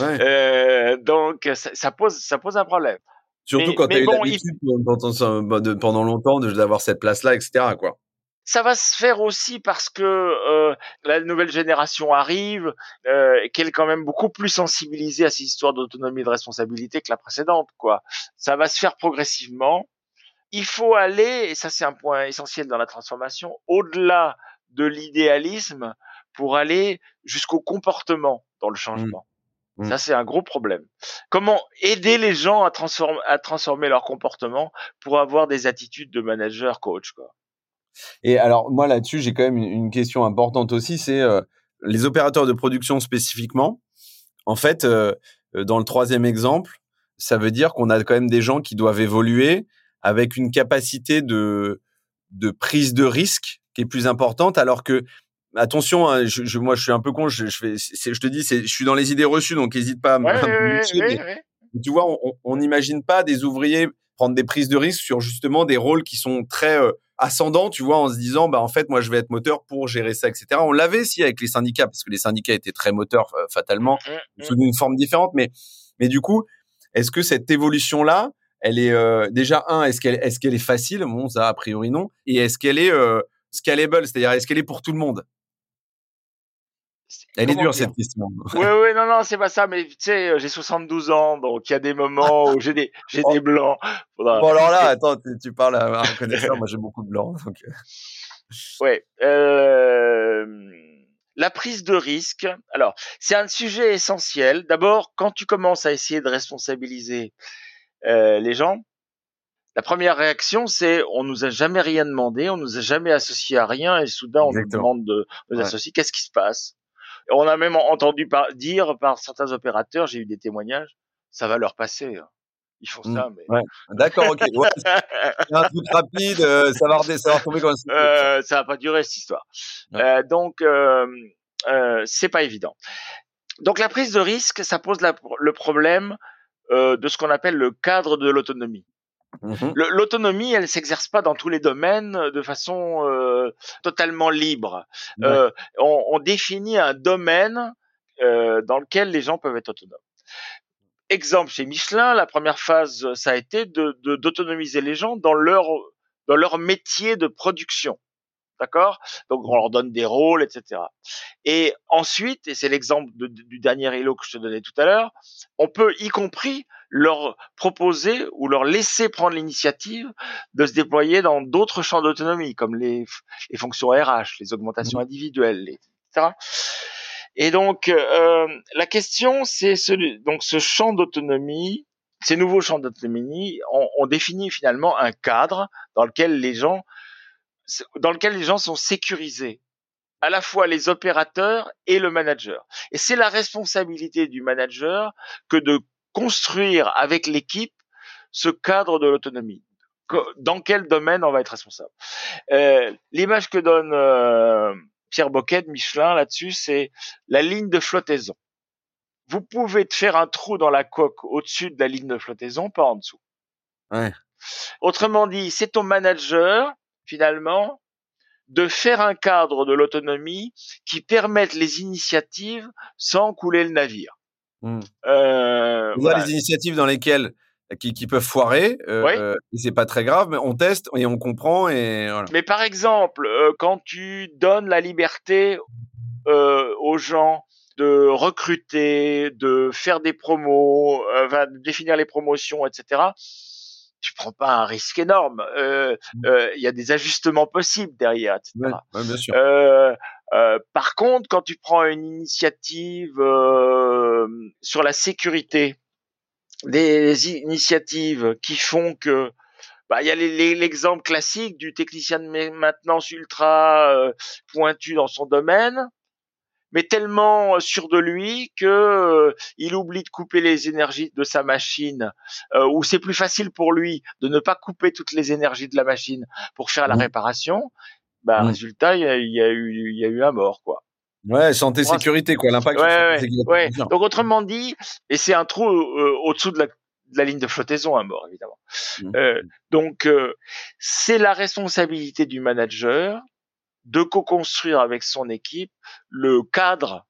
Ouais. Euh, donc ça, pose ça pose un problème. Surtout quand tu as eu l'habitude pendant, pendant longtemps d'avoir cette place-là, etc. Quoi ça va se faire aussi parce que euh, la nouvelle génération arrive, euh, qu'elle est quand même beaucoup plus sensibilisée à ces histoires d'autonomie et de responsabilité que la précédente. Quoi, ça va se faire progressivement. il faut aller, et ça c'est un point essentiel dans la transformation, au-delà de l'idéalisme pour aller jusqu'au comportement dans le changement. Mmh. Ça, c'est un gros problème. Comment aider les gens à transformer, à transformer leur comportement pour avoir des attitudes de manager coach, quoi? Et alors, moi, là-dessus, j'ai quand même une, question importante aussi, c'est euh, les opérateurs de production spécifiquement. En fait, euh, euh, dans le troisième exemple, ça veut dire qu'on a quand même des gens qui doivent évoluer avec une capacité de, de prise de risque qui est plus importante, alors que attention, hein, je, moi je suis un peu con, je, je, fais, je te dis, je suis dans les idées reçues, donc n'hésite pas à me, Tu vois, on n'imagine pas des ouvriers prendre des prises de risque sur justement des rôles qui sont très euh, ascendants, tu vois, en se disant, bah en fait, moi je vais être moteur pour gérer ça, etc. On l'avait si avec les syndicats, parce que les syndicats étaient très moteurs euh, fatalement, mmh, mmh, sous mmh. une forme différente, mais mais du coup, est-ce que cette évolution là, elle est euh, déjà un, est-ce qu'elle est-ce qu'elle est facile? Bon, ça a priori non. Et est-ce qu'elle est scalable, c'est-à-dire est-ce qu'elle est pour tout le monde? Elle est dure cette question. Oui, oui, non, non, c'est pas ça, mais tu sais, euh, j'ai 72 ans, donc il y a des moments où j'ai des, j'ai des blancs. Bon, alors là, attends, tu, parles à un connaisseur, moi j'ai beaucoup de blancs. Donc... Euh. Ouais. Euh, la prise de risque. Alors, c'est un sujet essentiel. D'abord, quand tu commences à essayer de responsabiliser euh, les gens, la première réaction, c'est on nous a jamais rien demandé, on nous a jamais associé à rien, et soudain on nous demande de nous associer. Qu'est-ce qui se passe? On a même entendu dire par certains opérateurs, j'ai eu des témoignages, ça va leur passer. Hein. Ils font ça, mmh. mais. D'accord, ok. un truc rapide, euh, ça va, ça va comme ça. Euh, ça va pas durer cette histoire. Euh, donc, euh, euh, c'est pas évident. Donc, la prise de risque, ça pose le problème de ce qu'on appelle le cadre de l'autonomie. Mmh l'autonomie, elle s'exerce pas dans tous les domaines de façon euh, totalement libre. Euh, on, on, définit un domaine euh, dans lequel les gens peuvent être autonomes. Exemple chez Michelin, la première phase, ça a été de d'autonomiser les gens dans leur dans leur métier de production. D'accord? Donc on leur donne des rôles, etc. Et ensuite, et c'est l'exemple du dernier îlot que je te donnais tout à l'heure, on peut y compris leur proposer ou leur laisser prendre l'initiative de se déployer dans d'autres champs d'autonomie, comme les, les, fonctions RH, les augmentations mmh. individuelles, etc. Et donc euh, la question, c'est ce, donc ce champ d'autonomie, ces nouveaux champs d'autonomie, on, on définit finalement un cadre dans lequel les gens dans lequel les gens sont sécurisés, à la fois les opérateurs et le manager. Et c'est la responsabilité du manager que de construire avec l'équipe ce cadre de l'autonomie. Dans quel domaine on va être responsable euh, L'image que donne euh, Pierre Boquet de Michelin là-dessus, c'est la ligne de flottaison. Vous pouvez te faire un trou dans la coque au-dessus de la ligne de flottaison, pas en dessous. Ouais. Autrement dit, c'est ton manager finalement, de faire un cadre de l'autonomie qui permette les initiatives sans couler le navire. Mmh. Euh, voilà. les initiatives dans lesquelles qui, qui peuvent foirer, euh, euh, et c'est pas très grave, mais on teste et on comprend et voilà. Mais par exemple, euh, quand tu donnes la liberté euh, aux gens de recruter, de faire des promos, de définir les promotions, etc tu prends pas un risque énorme. Euh, mmh. euh, il y a des ajustements possibles derrière, etc. bien sûr. Euh, euh, par contre, quand tu prends une initiative euh, sur la sécurité, des initiatives qui font que bah, il y a l'exemple classique du technicien de maintenance ultra euh, pointu dans son domaine mais tellement euh, sûr de lui que euh, il oublie de couper les énergies de sa machine, euh, ou c'est plus facile pour lui de ne pas couper toutes les énergies de la machine pour faire la mmh. réparation. Bah, résultat, il y a, eu, il y a eu un mort, quoi. Ouais, santé sécurité, quoi, l'impact. Ouais, ouais, Donc autrement dit, et c'est un trou au-dessous de la, de la ligne de flottaison, un mort, évidemment. Mmh. Euh, donc c'est la responsabilité du manager de co-construire avec son équipe le cadre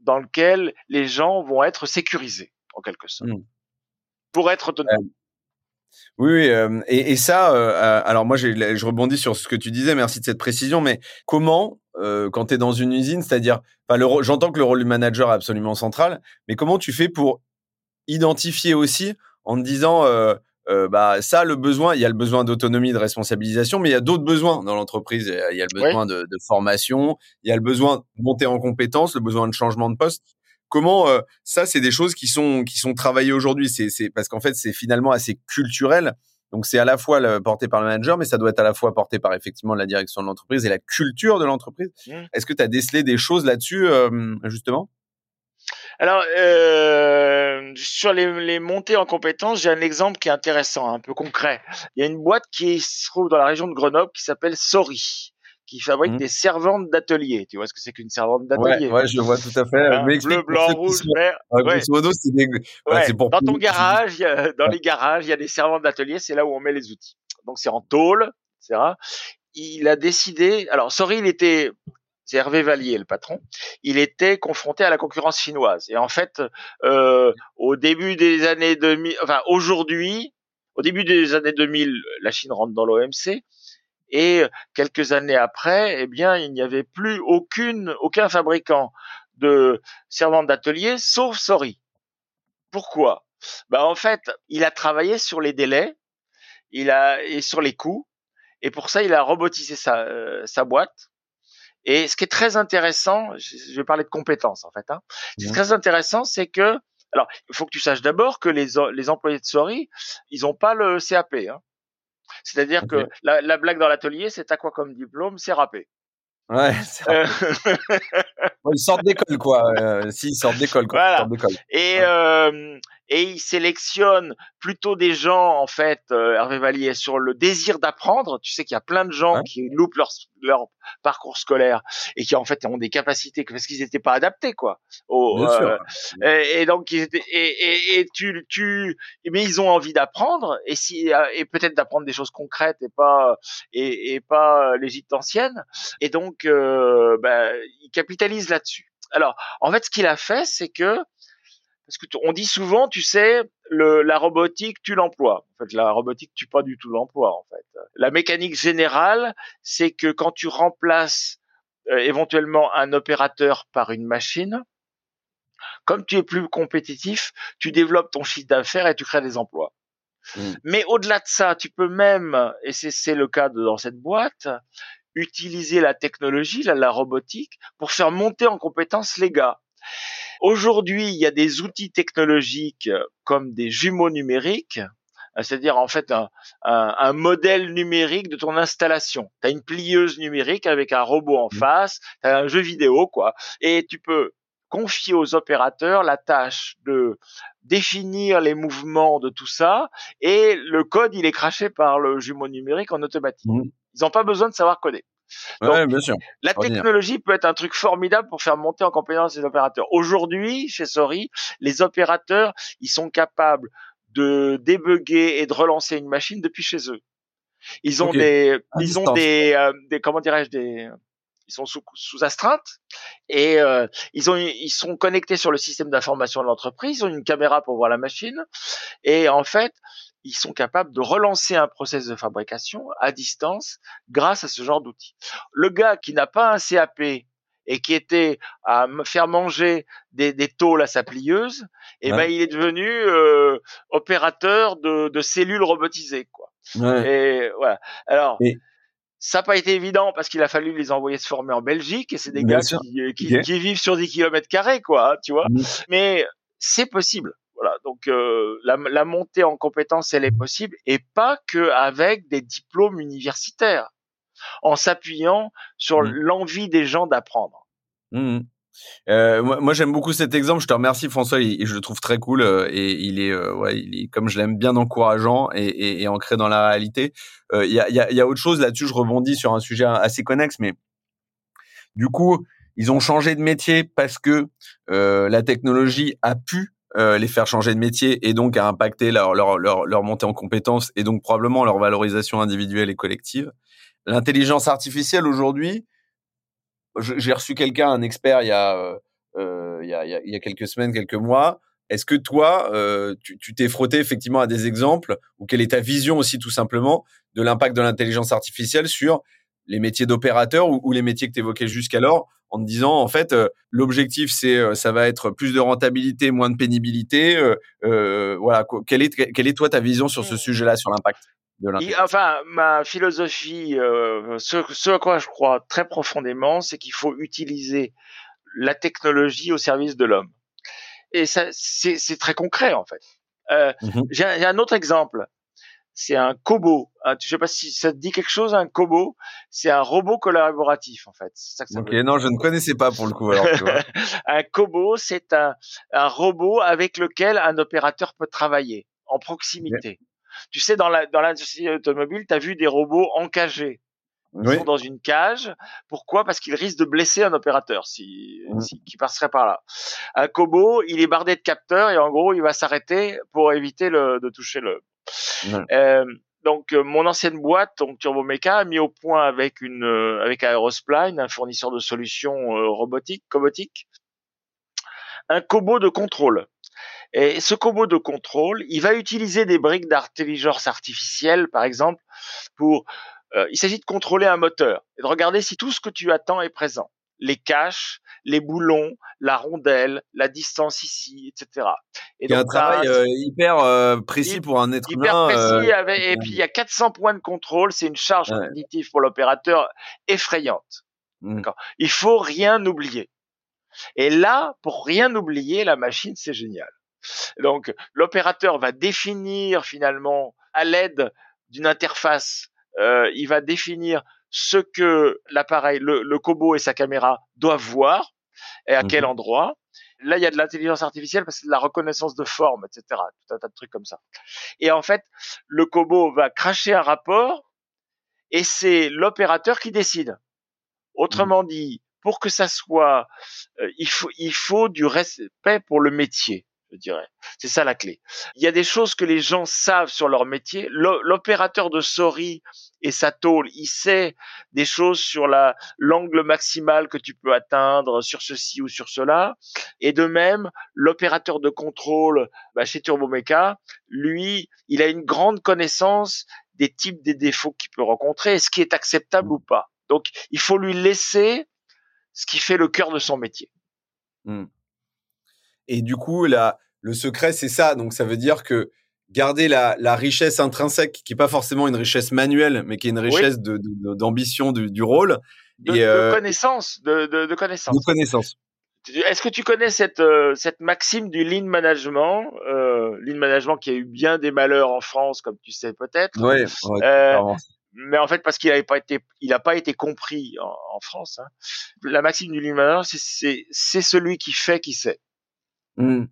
dans lequel les gens vont être sécurisés, en quelque sorte, mmh. pour être autonomes. Oui, euh, et, et, ça, euh, euh, alors moi, je rebondis sur ce que tu disais, merci de cette précision, mais comment, quand tu es dans une usine, c'est-à-dire, j'entends que le rôle du manager est absolument central, mais comment tu fais pour identifier aussi en te disant, euh, bah ça, le besoin, il y a le besoin d'autonomie, de responsabilisation, mais il y a d'autres besoins dans l'entreprise. Il y a le besoin de, de, formation, il y a le besoin de monter en compétences, le besoin de changement de poste. Comment euh, ça, c'est des choses qui sont qui sont travaillées aujourd'hui. C'est parce qu'en fait, c'est finalement assez culturel. Donc c'est à la fois le, porté par le manager, mais ça doit être à la fois porté par effectivement la direction de l'entreprise et la culture de l'entreprise. Mmh. Est-ce que tu as décelé des choses là-dessus euh, justement? Alors, euh, sur les, les, montées en compétences, j'ai un exemple qui est intéressant, un peu concret. Il y a une boîte qui se trouve dans la région de Grenoble qui s'appelle Sori qui fabrique mmh. des servantes d'atelier. Tu vois ce que c'est qu'une servante d'atelier? ouais, ouais, je vois tout à fait. Hein, bleu, blanc, rouge, vert. Ouais. c'est des... ouais. pour dans ton garage, dans les garages, il y a des servantes d'atelier. C'est là où on met les outils. Donc c'est en tôle, etc. Il a décidé. Alors, sorry, il était c'est Hervé Vallier, le patron, il était confronté à la concurrence chinoise. Et en fait, euh, au début des années 2000, enfin aujourd'hui, au début des années 2000, la Chine rentre dans l'OMC. Et quelques années après, eh bien, il n'y avait plus aucune, aucun fabricant de servantes d'atelier, sauf Sori. Pourquoi? Ben en fait, il a travaillé sur les délais, il a et sur les coûts, et pour ça, il a robotisé sa, euh, sa boîte et ce qui est très intéressant, je vais parler de compétences en fait. Hein. Ce qui est mmh. très intéressant, c'est que, alors, il faut que tu saches d'abord que les, les employés de Sori, ils n'ont pas le CAP. Hein. C'est-à-dire que la, la, blague dans l'atelier, c'est à quoi comme diplôme? C'est râpé. Ouais. Euh... ils sortent d'école, quoi. Euh, si, ils sortent d'école, quoi. Voilà. Et, euh, et il sélectionne plutôt des gens en fait euh, Hervé Vallier sur le désir d'apprendre. Tu sais qu'il y a plein de gens qui loupent leur leur parcours scolaire et qui en fait ont des capacités parce qu'ils n'étaient pas adaptés quoi au, euh, et, et, donc ils étaient, et, et, et, tu tu mais ils ont envie d'apprendre et si et peut-être d'apprendre des choses concrètes et pas et, et pas l'Égypte ancienne et donc euh, bah, ils capitalisent là-dessus. Alors en fait ce qu'il a fait c'est que parce que on dit souvent, tu sais, le, la robotique tue l'emploi. En fait, la robotique tue pas du tout l'emploi. En fait, la mécanique générale, c'est que quand tu remplaces euh, éventuellement un opérateur par une machine, comme tu es plus compétitif, tu développes ton chiffre d'affaires et tu crées des emplois. Mmh. Mais au-delà de ça, tu peux même, et c'est le cas de, dans cette boîte, utiliser la technologie, la, la robotique, pour faire monter en compétence les gars. Aujourd'hui, il y a des outils technologiques euh, comme des jumeaux numériques, euh, c'est-à-dire en fait un, un, modèle numérique de ton installation. Tu as une plieuse numérique avec un robot en mmh. face, tu as un jeu vidéo quoi, et tu peux confier aux opérateurs la tâche de définir les mouvements de tout ça et le code il est craché par le jumeau numérique en automatique. Mmh. Ils n'ont pas besoin de savoir coder. Donc, bien sûr. La technologie peut être un truc formidable pour faire monter en compétence les opérateurs. Aujourd'hui, chez Sori, les opérateurs, ils sont capables de débugger et de relancer une machine depuis chez eux. Ils ont des, ils ont des, euh, des, comment dirais-je, des, ils sont sous, sous astreinte et euh, ils ont, ils sont connectés sur le système d'information de l'entreprise. Ils ont une caméra pour voir la machine et en fait, ils sont capables de relancer un process de fabrication à distance grâce à ce genre d'outils. Le gars qui n'a pas un CAP et qui était à faire manger des, des tôles à sa plieuse, eh ben il est devenu euh, opérateur de, de, cellules robotisées quoi. Ouais. Et voilà. Alors. Ça n'a pas été évident parce qu'il a fallu les envoyer se former en Belgique et c'est des gars qui, qui, qui, vivent sur des kilomètres carrés, quoi, tu vois. Mmh. Mais c'est possible. Voilà, donc euh, la, la, montée en compétences, elle est possible et pas que avec des diplômes universitaires, en s'appuyant sur mmh. l'envie des gens d'apprendre. Mmh. Euh, moi, moi j'aime beaucoup cet exemple. Je te remercie, François. je le trouve très cool euh, et il est, euh, ouais, il est, comme je l'aime, bien encourageant et, et, et, ancré dans la réalité. Il y a, y, a, y, a, autre chose là-dessus. Je rebondis sur un sujet assez connexe, mais du coup, ils ont changé de métier parce que la technologie a pu euh, les faire changer de métier et donc à impacter leur, leur, leur, montée en compétences et donc probablement leur valorisation individuelle et collective. L'intelligence artificielle aujourd'hui, j'ai reçu quelqu'un, un expert, il y a, euh, euh il, y a, il y a quelques semaines, quelques mois. Est-ce que toi, euh, tu t'es frotté effectivement à des exemples ou quelle est ta vision aussi tout simplement de l'impact de l'intelligence artificielle sur les métiers d'opérateur ou, ou, les métiers que tu évoquais jusqu'alors en te disant en fait l'objectif c'est ça va être plus de rentabilité, moins de pénibilité. voilà, quelle est quelle est toi ta vision sur ce mmh. sujet-là, sur l'impact enfin, ma philosophie, euh, ce, ce, à quoi je crois très profondément, c'est qu'il faut utiliser la technologie au service de l'homme. Et ça, c'est très concret en fait. Euh, mmh J'ai un autre exemple. C'est un Kobo. Je je sais pas si ça te dit quelque chose, un Kobo? C'est un robot collaboratif en fait. Ça que ça ok, non, je ne connaissais pas pour le coup. Alors, un Kobo, c'est un, un robot avec lequel un opérateur peut travailler en proximité. Tu sais, dans la dans l'industrie automobile, tu as vu des robots encagés. Ils sont dans une cage. Pourquoi? Parce qu'ils risquent de blesser un opérateur si, mmh. si, qui passerait par là. Un Kobo, il est bardé de capteurs et en gros, il va s'arrêter pour éviter le, de toucher le. Euh, donc euh, mon ancienne boîte, donc Turbomeca, a mis au point avec une euh, avec Aerospline, un fournisseur de solutions robotiques, cobotiques, un Kobo de contrôle. Et ce combo de contrôle, il va utiliser des briques d'intelligence artificielle, par exemple, pour. Il s'agit de contrôler un moteur et de regarder si tout ce que tu attends est présent. Les caches, les boulons, la rondelle, la distance ici, etc. Et donc, un travail euh, hyper euh, précis pour un être humain. Hyper précis, avec, et puis il y a 400 points de contrôle. C'est une charge cognitive pour l'opérateur effrayante. Mmh. Il faut rien oublier. Et là, pour rien oublier, la machine, c'est génial. Donc l'opérateur va définir finalement à l'aide d'une interface, euh, il va définir ce que l'appareil, le, le Kobo et sa caméra doivent voir et à quel mhm. endroit. Là, il y a de l'intelligence artificielle parce que c'est de la reconnaissance de forme, etc. Tout un tas de trucs comme ça. Et en fait, le Kobo va cracher un rapport et c'est l'opérateur qui décide. Autrement mhm. dit, pour que ça soit, euh, il faut il faut du respect pour le métier dirais. C'est ça la clé. Il y a des choses que les gens savent sur leur métier. L'opérateur de Sori et sa tôle, il sait des choses sur la l'angle maximal que tu peux atteindre sur ceci ou sur cela. Et de même, l'opérateur de contrôle bah, chez Turbomeca, lui, il a une grande connaissance des types des défauts qu'il peut rencontrer, ce qui est acceptable ou pas. Donc, il faut lui laisser ce qui fait le cœur de son métier. Mmh. Et du coup, là, le secret, c'est ça. Donc, ça veut dire que garder la, la richesse intrinsèque, qui n'est pas forcément une richesse manuelle, mais qui est une richesse d'ambition de, du, rôle. De, et, euh, connaissance. De, de, connaissance. De connaissance. Est-ce que tu connais cette, euh, cette maxime du lean management, euh, lean management qui a eu bien des malheurs en France, comme tu sais peut-être. Oui. Euh, mais en fait parce qu'il n'avait pas été, il n'a pas été compris en, en France. Hein. La maxime du lean management, c'est c'est celui qui fait qui sait. Mmh.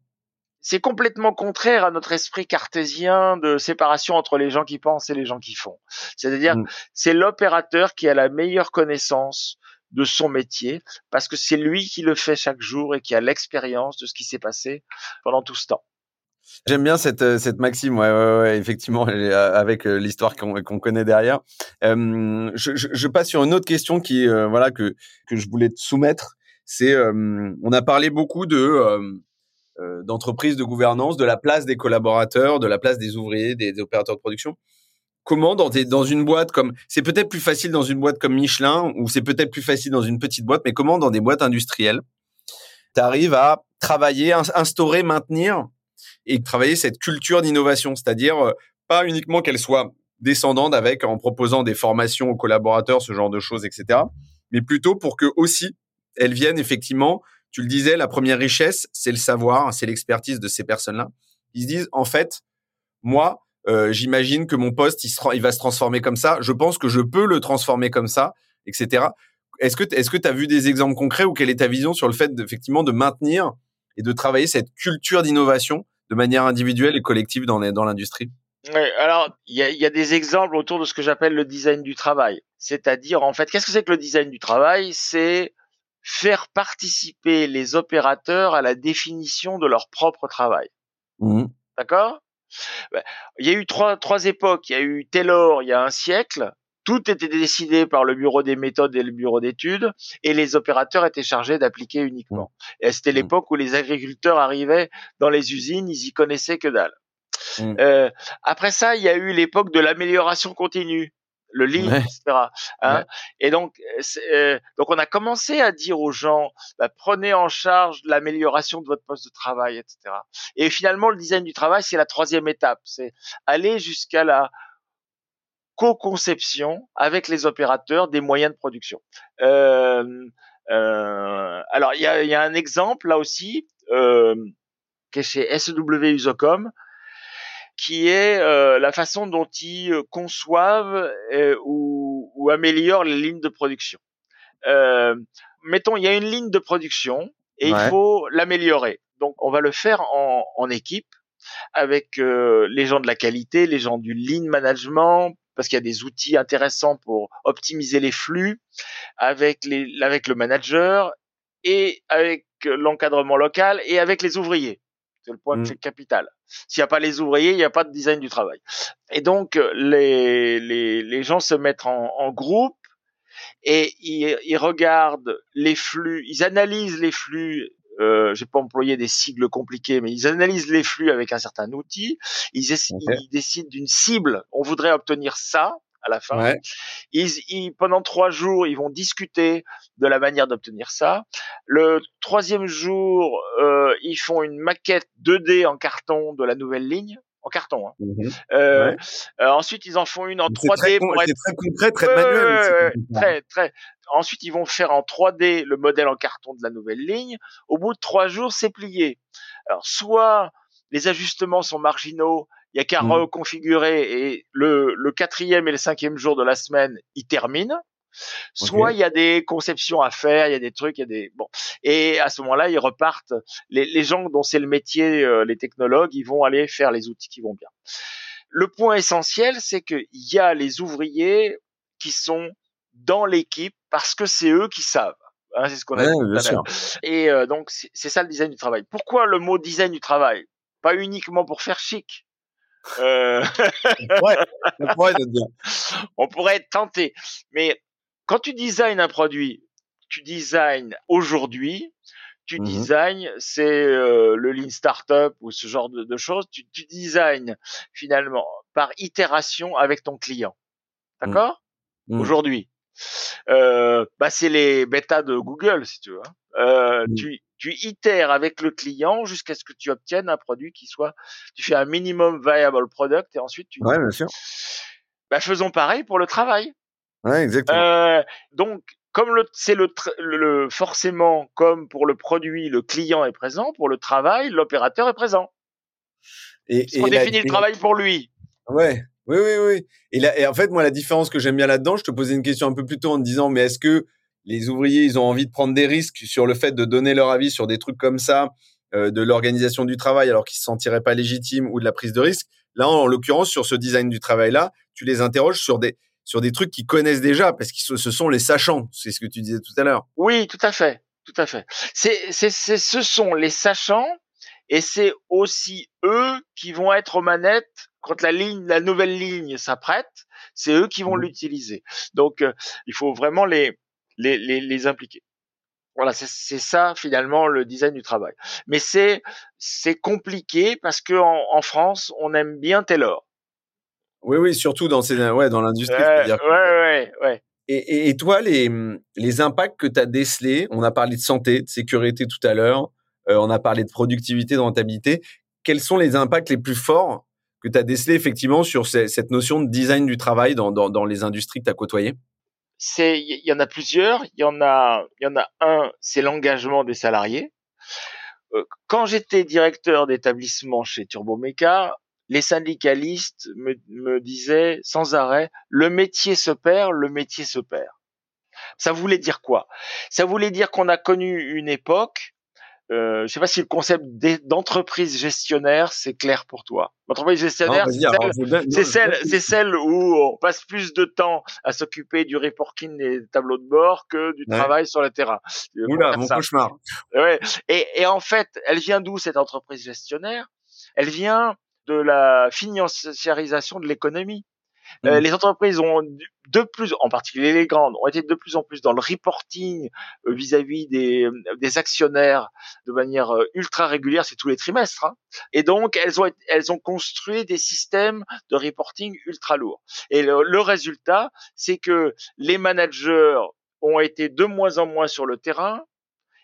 C'est complètement contraire à notre esprit cartésien de séparation entre les gens qui pensent et les gens qui font. C'est-à-dire, mmh. c'est l'opérateur qui a la meilleure connaissance de son métier parce que c'est lui qui le fait chaque jour et qui a l'expérience de ce qui s'est passé pendant tout ce temps. J'aime bien cette, euh, cette maxime, ouais, ouais, ouais effectivement, euh, avec euh, l'histoire qu'on connaît derrière. Euh, je, je, je, passe sur une autre question qui, voilà, que que je voulais te soumettre. C'est, on a parlé beaucoup de d'entreprise, de gouvernance, de la place des collaborateurs, de la place des ouvriers, des, opérateurs de production. Comment dans, dans une boîte comme c'est peut-être plus facile dans une boîte comme Michelin ou c'est peut-être plus facile dans une petite boîte, mais comment dans des boîtes industrielles tu arrives à travailler, instaurer, maintenir et travailler cette culture d'innovation, c'est-à-dire euh, pas uniquement qu'elle soit descendante avec en proposant des formations aux collaborateurs, ce genre de choses, etc. Mais plutôt pour que aussi elles viennent effectivement tu le disais, la première richesse, c'est le savoir, c'est l'expertise de ces personnes-là. Ils se disent, en fait, moi, euh, j'imagine que mon poste, il, va se transformer comme ça. Je pense que je peux le transformer comme ça, etc. Est-ce que est-ce que tu as vu des exemples concrets ou quelle est ta vision sur le fait effectivement de maintenir et de travailler cette culture d'innovation de manière individuelle et collective dans, dans l'industrie? Oui, alors il y a, y a, des exemples autour de ce que j'appelle le design du travail. C'est-à-dire en fait, qu'est-ce que c'est que le design du travail? C'est faire participer les opérateurs à la définition de leur propre travail. Mmh. D'accord? Bah, Il y a eu trois, trois époques. Il y a eu Taylor il y a un siècle. Tout était décidé par le bureau des méthodes et le bureau d'études, et les opérateurs étaient chargés d'appliquer uniquement. Mmh. Et c'était mmh. l'époque où les agriculteurs arrivaient dans les usines, ils y connaissaient que dalle. Euh, après ça, il y a eu l'époque de l'amélioration continue le lean, etc. Hein. Et donc, euh, donc on a commencé à dire aux gens, bah, prenez en charge l'amélioration de votre poste de travail, etc. Et finalement, le design du travail, c'est la troisième étape, c'est aller jusqu'à la co-conception avec les opérateurs des moyens de production. Euh, euh, alors, il y a, y a, un exemple là aussi euh, qui est chez SW Usocom qui est euh, la façon dont ils euh, conçoivent euh, ou, ou, améliorent les lignes de production. Euh, mettons, il y a une ligne de production et il faut l'améliorer. Donc, on va le faire en, en équipe avec les gens de la qualité, les gens du lean management, parce qu'il y a des outils intéressants pour optimiser les flux, avec, les, avec le manager et avec l'encadrement local et avec les ouvriers. C'est le point mmh. capital. S'il n'y a pas les ouvriers, il n'y a pas de design du travail. Et donc, les, les, les gens se mettent en, en groupe et ils, ils, regardent les flux, ils analysent les flux. Euh, j'ai pas employé des sigles compliqués, mais ils analysent les flux avec un certain outil. Ils, ils décident d'une cible. On voudrait obtenir ça à la fin. Ouais. Ils, ils, pendant trois jours, ils vont discuter de la manière d'obtenir ça. Le troisième jour, euh, ils font une maquette 2D en carton de la nouvelle ligne en carton. Hein. Mmh euh, ouais. euh, ensuite, ils en font une en 3D pour être très concret, très manuel. très, très. Ensuite, ils vont faire en 3D le modèle en carton de la nouvelle ligne. Au bout de trois jours, c'est plié. Alors, soit les ajustements sont marginaux il y a qu'à mmh. reconfigurer et le, le quatrième et le cinquième jour de la semaine, il termine. Soit il y a des conceptions à faire, il y a des trucs, il y a des bon. Et à ce moment-là, ils repartent. Les, les gens dont c'est le métier, euh, les technologues, ils vont aller faire les outils qui vont bien. Le point essentiel, c'est qu'il y a les ouvriers qui sont dans l'équipe parce que c'est eux qui savent. Hein, c'est ce qu'on a dit. Et euh, donc c'est ça le design du travail. Pourquoi le mot design du travail? Pas uniquement pour faire chic, euh... ouais, pourrait on pourrait être tenté. Mais quand tu designes un produit, tu designes aujourd'hui, tu mmh designes, c'est euh, le lean startup ou ce genre de, de choses, tu, tu designes finalement par itération avec ton client. Mmh. D'accord? Mmh. Aujourd'hui. Euh, bah c'est les bêtas de Google, si tu veux. Hein. Euh, tu, tu itères avec le client jusqu'à ce que tu obtiennes un produit qui soit, tu fais un minimum viable product et ensuite tu. Ouais, bien sûr. Bah, faisons pareil pour le travail. Ouais, exactement. Euh, donc, comme le, c'est le, le, forcément comme pour le produit, le client est présent, pour le travail, l'opérateur est présent. Et, et on définit le travail pour lui. Ouais. Oui, oui, oui. Et, là, et en fait, moi, la différence que j'aime bien là-dedans, je te posais une question un peu plus tôt en te disant, mais est-ce que les ouvriers, ils ont envie de prendre des risques sur le fait de donner leur avis sur des trucs comme ça, euh, de l'organisation du travail, alors qu'ils se sentiraient pas légitimes ou de la prise de risque. Là, en l'occurrence, sur ce design du travail-là, tu les interroges sur des sur des trucs qu'ils connaissent déjà, parce que ce sont les sachants. C'est ce que tu disais tout à l'heure. Oui, tout à fait, tout à fait. C'est, c'est, c'est, ce sont les sachants, et c'est aussi eux qui vont être aux manettes quand la ligne, la nouvelle ligne s'apprête. C'est eux qui vont mmh. l'utiliser. Donc, euh, il faut vraiment les les, les, les impliquer. Voilà, c'est ça finalement le design du travail. Mais c'est c'est compliqué parce que en, en, France, on aime bien Taylor. Oui, oui, surtout dans ces, ouais, dans l'industrie. Ouais, ouais, ouais, ouais. Et, et, et, toi, les les impacts que tu as décelés, on a parlé de santé, de sécurité tout à l'heure, euh, on a parlé de productivité, de rentabilité. Quels sont les impacts les plus forts que tu as décelés effectivement sur cette notion de design du travail dans, dans, dans les industries que tu as côtoyées? C'est il y en a plusieurs. Il y en a il y en a un, c'est l'engagement des salariés. Euh, quand j'étais directeur d'établissement chez Turbomeca, les syndicalistes me, me disaient sans arrêt le métier se perd, le métier se perd. Ça voulait dire quoi? Ça voulait dire qu'on a connu une époque euh, je sais pas si le concept d'entreprise gestionnaire c'est clair pour toi. L'entreprise gestionnaire, c'est celle, c'est celle, où on passe plus de temps à s'occuper du reporting des tableaux de bord que du travail sur le terrain. Oula, mon cauchemar. Ouais. Et, et en fait, elle vient d'où cette entreprise gestionnaire? Elle vient de la financiarisation de l'économie. Euh, mm. les entreprises ont de plus, en particulier les grandes, ont été de plus en plus dans le reporting euh, vis-à-vis des, des actionnaires de manière ultra régulière, c'est tous les trimestres. Hein. Et donc elles ont elles ont construit des systèmes de reporting ultra lourds. Et le, le résultat, c'est que les managers ont été de moins en moins sur le terrain,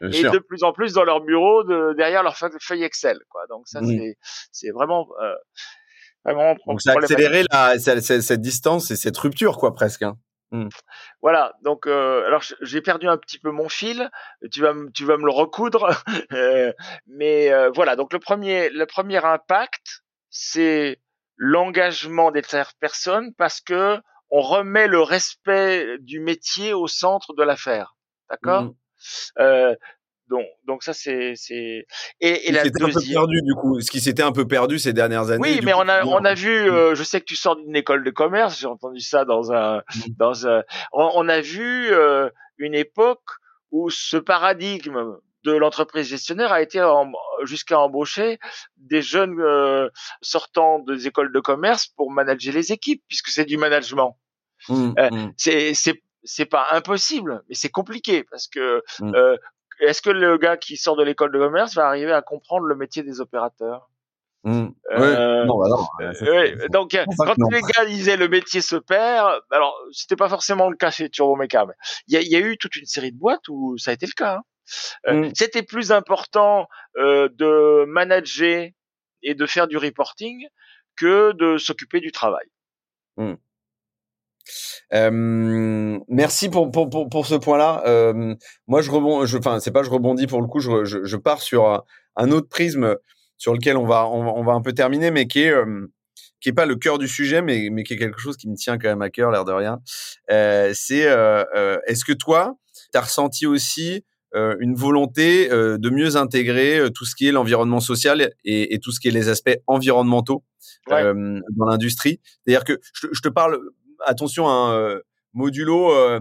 et de plus en plus dans leur bureau de, derrière leur feuille Excel quoi donc ça c'est c'est vraiment euh, vraiment donc ça a accéléré la, cette, distance et cette rupture quoi presque hein. Mmh. Voilà, donc euh, alors j'ai perdu un petit peu mon fil. Tu vas tu vas me le recoudre, euh, mais euh, voilà. Donc le premier le premier impact, c'est l'engagement des personnes parce que on remet le respect du métier au centre de l'affaire. D'accord? Mmh. Euh, donc, donc ça c'est c'est et, et la deuxième. un peu perdu du coup, ce qui s'était un peu perdu ces dernières années. Oui, mais on a on a vu. Mmh. Euh, je sais que tu sors d'une école de commerce. J'ai entendu ça dans un mmh. dans un. On, a vu euh, une époque où ce paradigme de l'entreprise gestionnaire a été jusqu'à embaucher des jeunes euh, sortant des écoles de commerce pour manager les équipes, puisque c'est du management. Mmh, c'est c'est c'est pas impossible, mais c'est compliqué parce que mmh. euh, est-ce que le gars qui sort de l'école de commerce va arriver à comprendre le métier des opérateurs? Mmh. euh, non, bah non, euh, donc quand les gars disaient le métier se perd, alors c'était pas forcément le cas chez Turbomeca, mais il y a, y a, eu toute une série de boîtes où ça a été le cas. Hein. Euh, mmh. C'était plus important de manager et de faire du reporting que de s'occuper du travail. Euh, merci pour, pour, pour, pour ce point-là. Euh, moi, je rebondis, enfin, c'est pas je rebondis pour le coup, je, je, je, pars sur un autre prisme sur lequel on va, on, va un peu terminer, mais qui est, euh, qui est pas le cœur du sujet, mais, mais qui est quelque chose qui me tient quand même à cœur, l'air de rien. C'est, est-ce que toi, tu as ressenti aussi une volonté de mieux intégrer tout ce qui est l'environnement social et, et, tout ce qui est les aspects environnementaux dans l'industrie? C'est-à-dire que je, je, te parle attention, un hein, euh, modulo euh,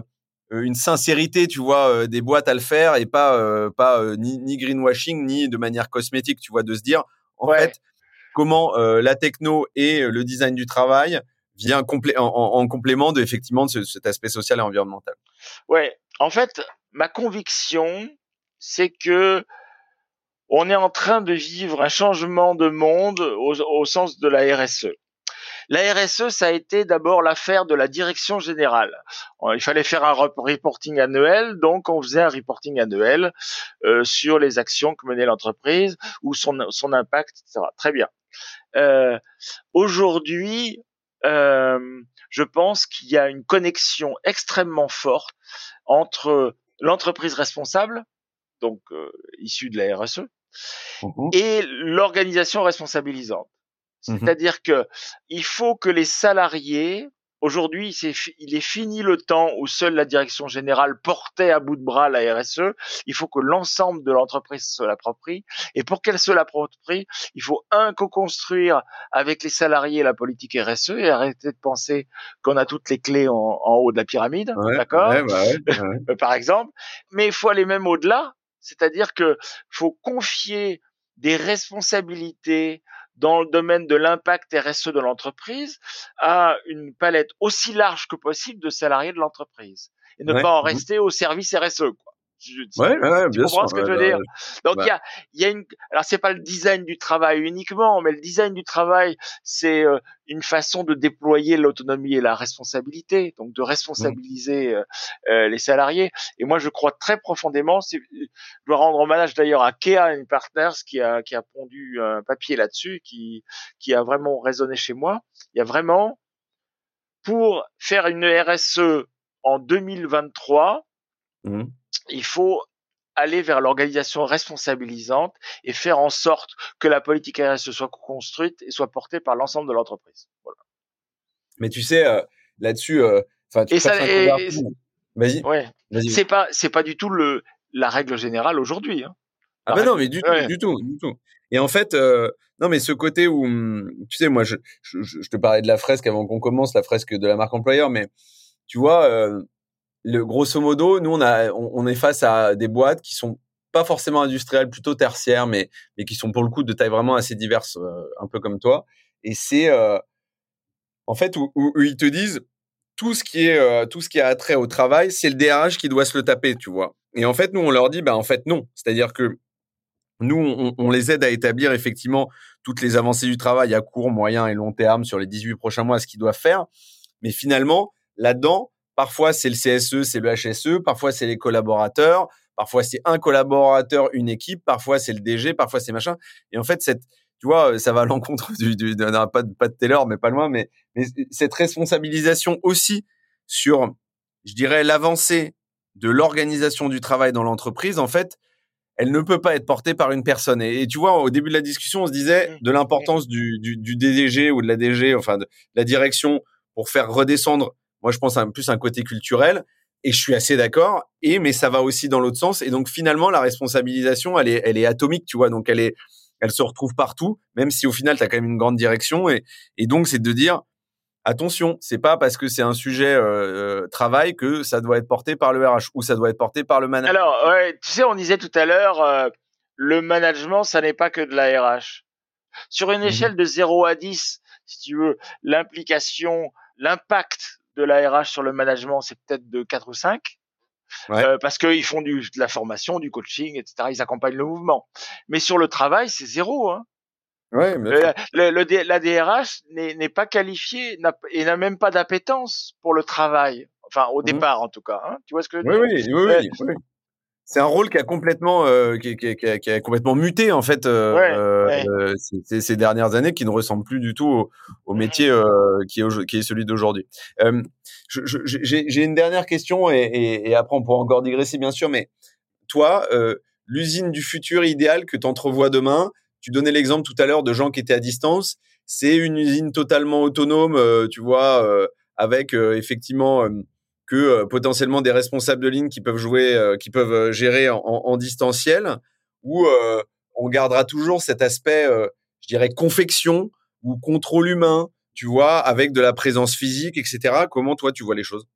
euh, une sincérité, tu vois, des boîtes à le faire et pas pas ni, ni, greenwashing ni de manière cosmétique, tu vois, de se dire en fait comment la techno et le design du travail vient en, en, complément de effectivement de cet aspect social et environnemental. Ouais, en fait, ma conviction, c'est que on est en train de vivre un changement de monde au, au sens de la RSE. La RSE, ça a été d'abord l'affaire de la direction générale. Euh, il fallait faire un reporting annuel, donc on faisait un reporting annuel euh, sur les actions que menait l'entreprise ou son, son impact, etc. Très bien. Euh, Aujourd'hui, euh, je pense qu'il y a une connexion extrêmement forte entre l'entreprise responsable, donc euh, issue de la RSE, mmh et l'organisation responsabilisante. Mmh C'est-à-dire que il faut que les salariés Aujourd'hui, il est fini le temps où seule la direction générale portait à bout de bras la RSE. Il faut que l'ensemble de l'entreprise se l'approprie. Et pour qu'elle se l'approprie, il faut un co-construire avec les salariés la politique RSE et arrêter de penser qu'on a toutes les clés en, haut de la pyramide, d'accord? Par exemple. Mais il faut aller même au-delà, c'est-à-dire que faut confier des responsabilités dans le domaine de l'impact RSE de l'entreprise à une palette aussi large que possible de salariés de l'entreprise et ne pas en mmh rester au service RSE. Quoi. Je, ouais, ouais, tu comprends ce que je veux dire? Donc il y a, y a une. Alors c'est pas le design du travail uniquement, mais le design du travail, c'est euh, une façon de déployer l'autonomie et la responsabilité, donc de responsabiliser euh, euh, les salariés. Et moi, je crois très profondément. Je dois rendre hommage d'ailleurs à Kea, une partners qui a qui a pondu un papier là-dessus, qui qui a vraiment résonné chez moi. Il y a vraiment pour faire une RSE en 2023 il faut aller vers l'organisation responsabilisante et faire en sorte que la politique RSE soit construite et soit portée par l'ensemble de l'entreprise. Voilà. Mais tu sais, euh, là-dessus, euh, enfin, et ça, vas-y. Ouais. c'est pas, c'est pas du tout le la règle générale aujourd'hui. Hein. Ah ben non, mais du tout, du tout, du tout. Et en fait, euh, non, mais ce côté où, hum, tu sais, moi, je, je, je, te parlais de la fresque avant qu'on commence, la fresque de la marque employeur, mais tu vois, euh, le grosso modo, nous on est face à des boîtes qui sont pas forcément industrielles, plutôt tertiaires, mais mais qui sont pour le coup de taille vraiment assez diverse, euh, un peu comme toi. Et c'est euh, en fait, où, ils te disent tout ce qui est euh, tout ce qui a attrait au travail, c'est le DRH qui doit se le taper, tu vois. Et en fait, nous, on leur dit, ben en fait non. C'est-à-dire que nous, on, on, les aide à établir effectivement toutes les avancées du travail à court, moyen et long terme sur les 18 prochains mois, ce qu'ils doivent faire. Mais finalement, là-dedans, parfois c'est le CSE, c'est le HSE, parfois c'est les collaborateurs, parfois c'est un collaborateur, une équipe, parfois c'est le DG, parfois c'est machin. Et en fait, cette, tu vois, ça va à l'encontre du, du pas, de, pas de Taylor, mais pas loin, mais, mais cette responsabilisation aussi sur, je dirais, l'avancée de l'organisation du travail dans l'entreprise, en fait, elle ne peut pas être portée par une personne. Et, tu vois, au début de la discussion, on se disait mmh. de l'importance du, du, du, DDG ou de la DG, enfin de, la direction, pour faire redescendre. Moi, je pense un plus un côté culturel. Et je suis assez d'accord. Et mais ça va aussi dans l'autre sens. Et donc finalement, la responsabilisation, elle est, elle est atomique, tu vois. Donc elle est, elle se retrouve partout, même si au final, tu as quand même une grande direction. Et, et donc, c'est de dire, attention, c'est pas parce que c'est un sujet euh, euh, travail que ça doit être porté par le RH ou ça doit être porté par le manager. Alors, ouais, tu sais, on disait tout à l'heure, euh, le management, ça n'est pas que de la RH. Sur une mmh échelle de 0 à 10, si tu veux, l'implication, l'impact de la RH sur le management, c'est peut-être de 4 ou 5. Ouais. parce qu'ils font du, de la formation, du coaching, etc. Ils accompagnent le mouvement. Mais sur le travail, c'est zéro. Hein. Ouais, le, le, la DRH n'est pas qualifiée et n'a même pas d'appétence pour le travail. Enfin, au mmh départ, en tout cas. Hein. Tu vois ce que je veux oui, dire? oui, oui, oui, C'est un rôle qui a complètement, euh, qui, qui, qui, qui, a complètement muté en fait euh, ouais, euh, ces, ces, dernières années, qui ne ressemble plus du tout au, au mmh métier qui, est, qui est celui d'aujourd'hui. J'ai une dernière question et, et, et, après on pourra encore digresser bien sûr, mais toi, l'usine du futur idéal que tu entrevois demain, tu donnais l'exemple tout à l'heure de gens qui étaient à distance. C'est une usine totalement autonome, tu vois, avec effectivement que potentiellement des responsables de ligne qui peuvent jouer, qui peuvent gérer en, en distanciel, où on gardera toujours cet aspect, je dirais, confection ou contrôle humain, tu vois, avec de la présence physique, etc. Comment toi tu vois les choses?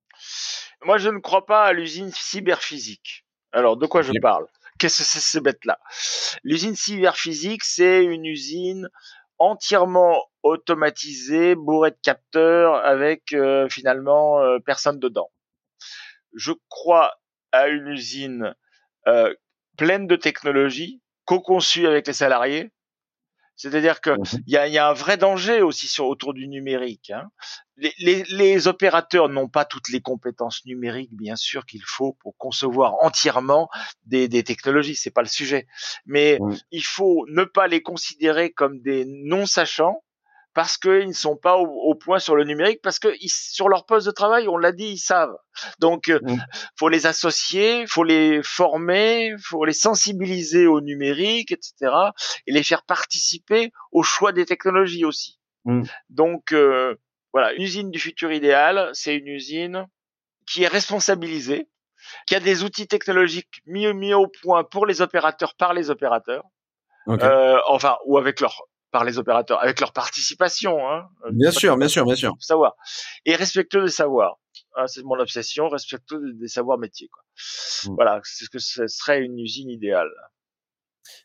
Moi, je ne crois pas à l'usine cyberphysique. Alors, de quoi je parle? Qu'est-ce que c'est ces bêtes-là? L'usine cyberphysique, c'est une usine entièrement automatisée, bourrée de capteurs, avec euh, finalement euh, personne dedans. Je crois à une usine euh, pleine de technologie, co-conçue avec les salariés, c'est-à-dire que mmh il y a, y a, un vrai danger aussi sur autour du numérique. Hein. Les, les, les, opérateurs n'ont pas toutes les compétences numériques, bien sûr, qu'il faut pour concevoir entièrement des, des technologies. C'est pas le sujet, mais il faut ne pas les considérer comme des non sachants parce qu'ils ne sont pas au, point sur le numérique, parce que sur leur poste de travail, on l'a dit, ils savent. Donc, mmh. faut les associer, faut les former, faut les sensibiliser au numérique, etc., et les faire participer au choix des technologies aussi. Mmh. Donc, euh, voilà, une usine du futur idéal, c'est une usine qui est responsabilisée, qui a des outils technologiques mis, mis au point pour les opérateurs par les opérateurs, euh, enfin, ou avec leur par les opérateurs, avec leur participation. Hein, euh, bien sûr, bien sûr, bien sûr. Savoir. Et respectueux des savoirs. Hein, c'est mon obsession, respectueux des savoirs métiers. Quoi. Mm. Voilà, c'est ce que ce serait une usine idéale.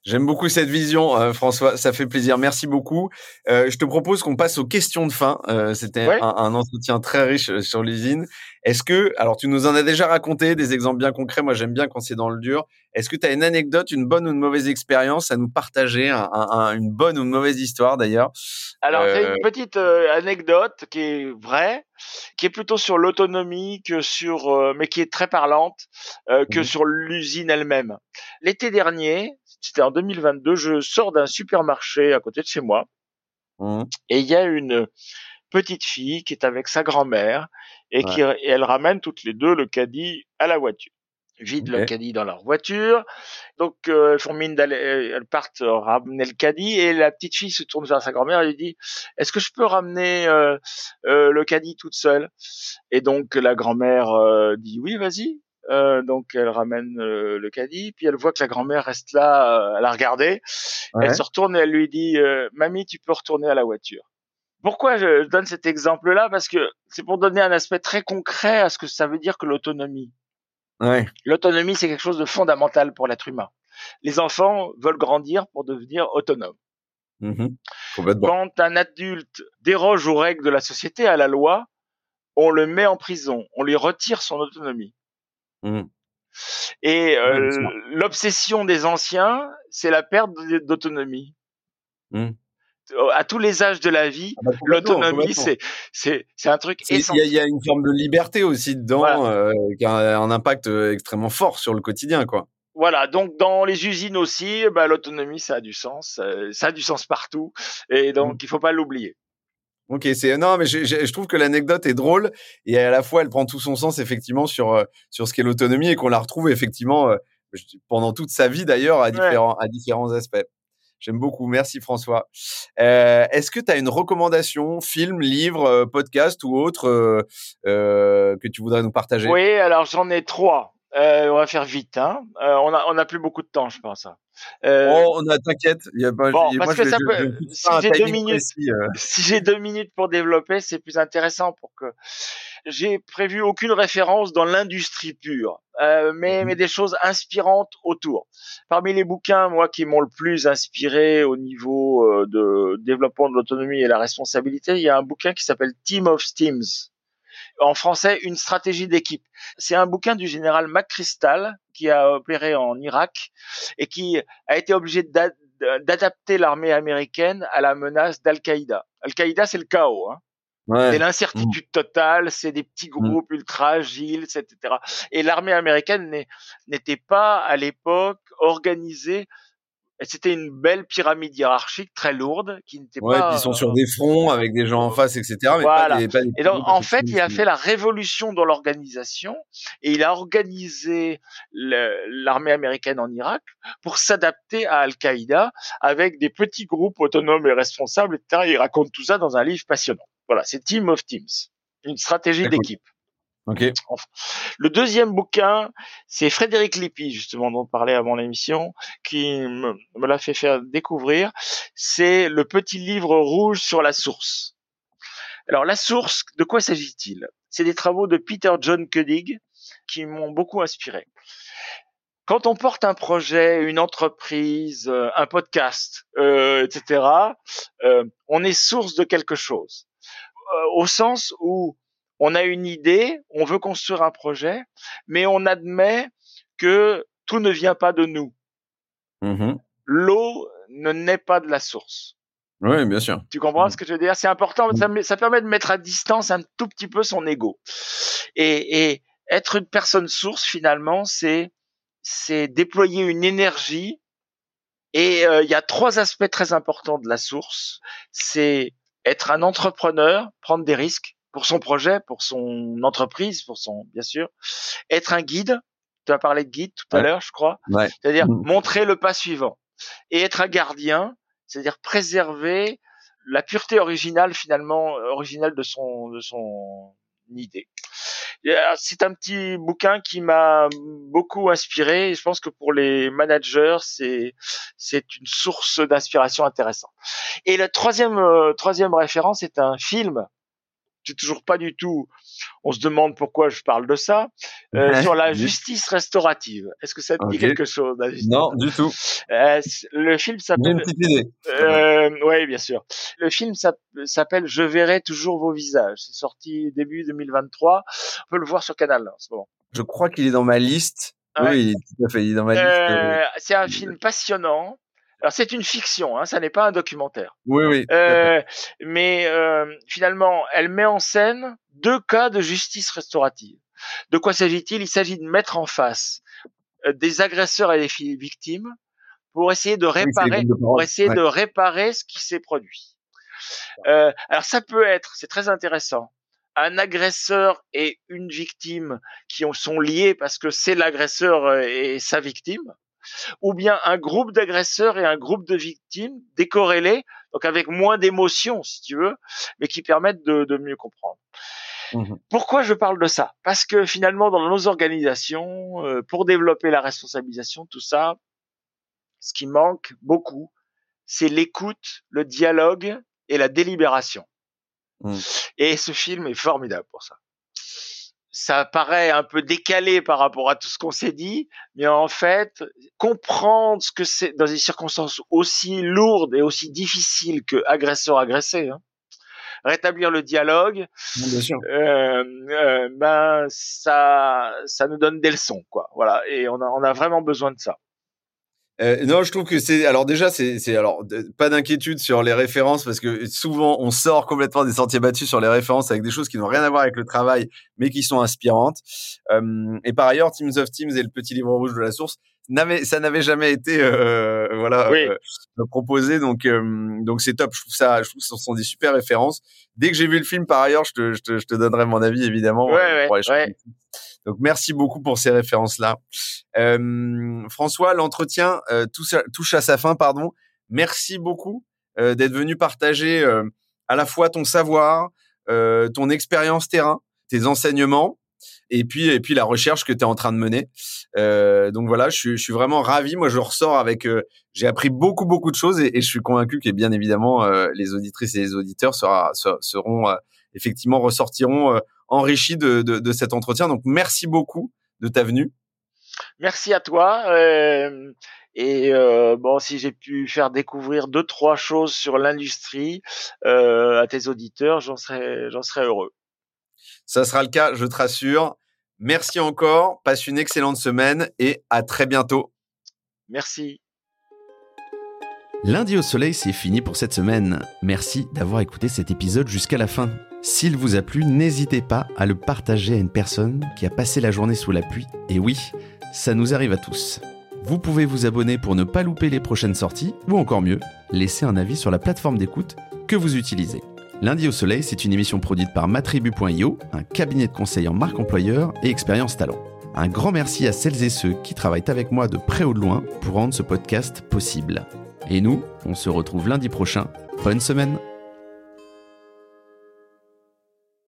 J'aime beaucoup cette vision, euh, François. Ça fait plaisir. Merci beaucoup. Euh, je te propose qu'on passe aux questions de fin. Euh, C'était un, un, entretien très riche sur l'usine. Est-ce que, alors tu nous en as déjà raconté des exemples bien concrets. Moi, j'aime bien quand c'est dans le dur. Est-ce que tu as une anecdote, une bonne ou une mauvaise expérience à nous partager, un, un, une bonne ou une mauvaise histoire d'ailleurs? Alors, j'ai une petite anecdote qui est vraie, qui est plutôt sur l'autonomie que sur, mais qui est très parlante, que mmh sur l'usine elle-même. L'été dernier, c'était en 2022, je sors d'un supermarché à côté de chez moi, mmh. et il y a une petite fille qui est avec sa grand-mère, et qui elle ramène toutes les deux le caddie à la voiture vide le caddie dans leur voiture. Donc, euh, elles font mine d'aller, elles partent ramener le caddie et la petite fille se tourne vers sa grand-mère et lui dit Est-ce que je peux ramener euh, euh, le caddie toute seule? Et donc la grand-mère euh, dit Oui, vas-y. Euh, donc elle ramène euh, le caddie, puis elle voit que la grand-mère reste là, euh, à la regarder. Elle se retourne et elle lui dit "Mamie, tu peux retourner à la voiture." Pourquoi je donne cet exemple-là? Parce que c'est pour donner un aspect très concret à ce que ça veut dire que l'autonomie. Ouais. L'autonomie, c'est quelque chose de fondamental pour l'être humain. Les enfants veulent grandir pour devenir autonomes. Mmh Quand un adulte déroge aux règles de la société, à la loi, on le met en prison, on lui retire son autonomie. Mmh. Et euh, l'obsession des anciens, c'est la perte d'autonomie. Mmh. À tous les âges de la vie, ah bah, l'autonomie, c'est c'est un truc essentiel. Il y, a une forme de liberté aussi dedans, euh, qui a un impact extrêmement fort sur le quotidien, quoi. Voilà, donc dans les usines aussi, bah, l'autonomie, ça a du sens, ça a du sens partout, et donc mmh. il faut pas l'oublier. Ok, c'est non, mais je, je, trouve que l'anecdote est drôle et à la fois elle prend tout son sens effectivement sur euh, sur ce qu'est l'autonomie et qu'on la retrouve effectivement euh, pendant toute sa vie d'ailleurs à différents à différents aspects. J'aime beaucoup, merci François. Euh, Est-ce que tu as une recommandation, film, livre, euh, podcast ou autre que tu voudrais nous partager? Oui, alors j'en ai trois. On va faire vite. Hein. on a on a plus beaucoup de temps, je pense. Hein. Euh, oh, on a, t'inquiète. bon, parce que ça peut, si j'ai deux minutes, euh. si j'ai deux minutes pour développer, c'est plus intéressant pour que j'ai prévu aucune référence dans l'industrie pure, euh, mais, mmh mais des choses inspirantes autour. Parmi les bouquins, moi, qui m'ont le plus inspiré au niveau euh, de développement de l'autonomie et la responsabilité, il y a un bouquin qui s'appelle Team of Teams en français une stratégie d'équipe. C'est un bouquin du général McChrystal qui a opéré en Irak et qui a été obligé d'adapter l'armée américaine à la menace d'Al-Qaïda. Al-Qaïda, c'est le chaos. Hein. C'est l'incertitude mmh. totale, c'est des petits mmh. groupes ultra agiles, etc. Et l'armée américaine n'était pas à l'époque organisée c'était une belle pyramide hiérarchique très lourde qui n'était ouais, pas. ils sont sur des fronts avec des gens en face, etc. Mais voilà. et donc, en fait, il a fait la révolution dans l'organisation et il a organisé l'armée américaine en Irak pour s'adapter à Al-Qaïda avec des petits groupes autonomes et responsables, etc. il raconte tout ça dans un livre passionnant. Voilà, c'est Team of Teams, une stratégie d'équipe. Le deuxième bouquin, c'est Frédéric Lippi, justement, dont on parlait avant l'émission, qui me, l'a fait faire découvrir. C'est le petit livre rouge sur la source. Alors, la source, de quoi s'agit-il? C'est des travaux de Peter John Koenig qui m'ont beaucoup inspiré. Quand on porte un projet, une entreprise, euh, un podcast, euh, etc., euh, on est source de quelque chose. au sens où on a une idée, on veut construire un projet, mais on admet que tout ne vient pas de nous. Mmh L'eau ne naît pas de la source. Oui, bien sûr. Tu comprends mmh. ce que je veux dire? C'est important, mmh. ça, permet de mettre à distance un tout petit peu son ego. Et, être une personne source, finalement, c'est c'est déployer une énergie. Et euh, il y a trois aspects très importants de la source. C'est être un entrepreneur, prendre des risques pour son projet, pour son entreprise, pour son, bien sûr, être un guide. Tu as parlé de guide tout à l'heure, je crois. C'est-à-dire mmh. montrer le pas suivant et être un gardien, c'est-à-dire préserver la pureté originale finalement originale de son de son idée. C'est un petit bouquin qui m'a beaucoup inspiré. Et je pense que pour les managers, c'est c'est une source d'inspiration intéressante. Et la troisième euh, troisième référence est un film toujours pas du tout. On se demande pourquoi je parle de ça euh, sur la justice restaurative. Est-ce que ça te dit quelque chose Non, du tout. Euh, le film s'appelle. Euh, oui, bien sûr. Le film s'appelle Je verrai toujours vos visages. C'est sorti début 2023. On peut le voir sur Canal en ce moment. Je crois qu'il est dans ma liste. Oui, tout à fait. Il est dans ma liste. Euh, c'est un film passionnant alors c'est une fiction, hein, ça n'est pas un documentaire. Oui, oui. Euh, mais euh, finalement, elle met en scène deux cas de justice restaurative. De quoi s'agit-il? Il s'agit de mettre en face euh, des agresseurs et des victimes pour essayer de réparer, pour essayer de réparer ce qui s'est produit. Euh, alors ça peut être, c'est très intéressant, un agresseur et une victime qui sont liés parce que c'est l'agresseur et sa victime ou bien un groupe d'agresseurs et un groupe de victimes décorrélés, donc avec moins d'émotions, si tu veux, mais qui permettent de, mieux comprendre. Mmh Pourquoi je parle de ça? Parce que finalement, dans nos organisations, euh, pour développer la responsabilisation, tout ça, ce qui manque beaucoup, c'est l'écoute, le dialogue et la délibération. Mmh. Et ce film est formidable pour ça ça paraît un peu décalé par rapport à tout ce qu'on s'est dit, mais en fait, comprendre ce que c'est dans des circonstances aussi lourdes et aussi difficiles que agresseur-agressé, hein, rétablir le dialogue, Bien sûr. euh, euh, ben ça, ça nous donne des leçons, quoi. Voilà, et on a, on a vraiment besoin de ça. Euh, non, je trouve que c'est alors déjà c'est alors pas d'inquiétude sur les références parce que souvent on sort complètement des sentiers battus sur les références avec des choses qui n'ont rien à voir avec le travail mais qui sont inspirantes. Euh, et par ailleurs, Teams of Teams et le petit livre rouge de la source n'avait ça n'avait jamais été euh, voilà Oui. euh, proposé donc euh, donc c'est top. Je trouve ça je trouve que ce sont des super références. Dès que j'ai vu le film par ailleurs, je te je te, je te donnerai mon avis évidemment. Ouais, ouais, ouais. Donc merci beaucoup pour ces références là. Euh, François, l'entretien euh, touche, à, sa fin, pardon. Merci beaucoup euh, d'être venu partager euh, à la fois ton savoir, euh, ton expérience terrain, tes enseignements, et puis et puis la recherche que tu es en train de mener. Euh, donc voilà, je suis, je suis vraiment ravi. Moi, je ressors avec, euh, j'ai appris beaucoup beaucoup de choses et, je suis convaincu que bien évidemment euh, les auditrices et les auditeurs seront euh, effectivement ressortiront enrichis de, de, de cet entretien. Donc merci beaucoup de ta venue. Merci à toi. euh, et euh, bon, si j'ai pu faire découvrir deux trois choses sur l'industrie euh, à tes auditeurs, j'en serais j'en serais heureux. Ça sera le cas, je te rassure. Merci encore, passe une excellente semaine et à très bientôt. Merci. Lundi au soleil, c'est fini pour cette semaine. Merci d'avoir écouté cet épisode jusqu'à la fin. S'il vous a plu, n'hésitez pas à le partager à une personne qui a passé la journée sous la pluie. Et oui, ça nous arrive à tous. Vous pouvez vous abonner pour ne pas louper les prochaines sorties, ou encore mieux, laisser un avis sur la plateforme d'écoute que vous utilisez. Lundi au soleil, c'est une émission produite par matribu.io, un cabinet de conseil en marque employeur et expérience talent. Un grand merci à celles et ceux qui travaillent avec moi de près ou de loin pour rendre ce podcast possible. Et nous, on se retrouve lundi prochain. Bonne semaine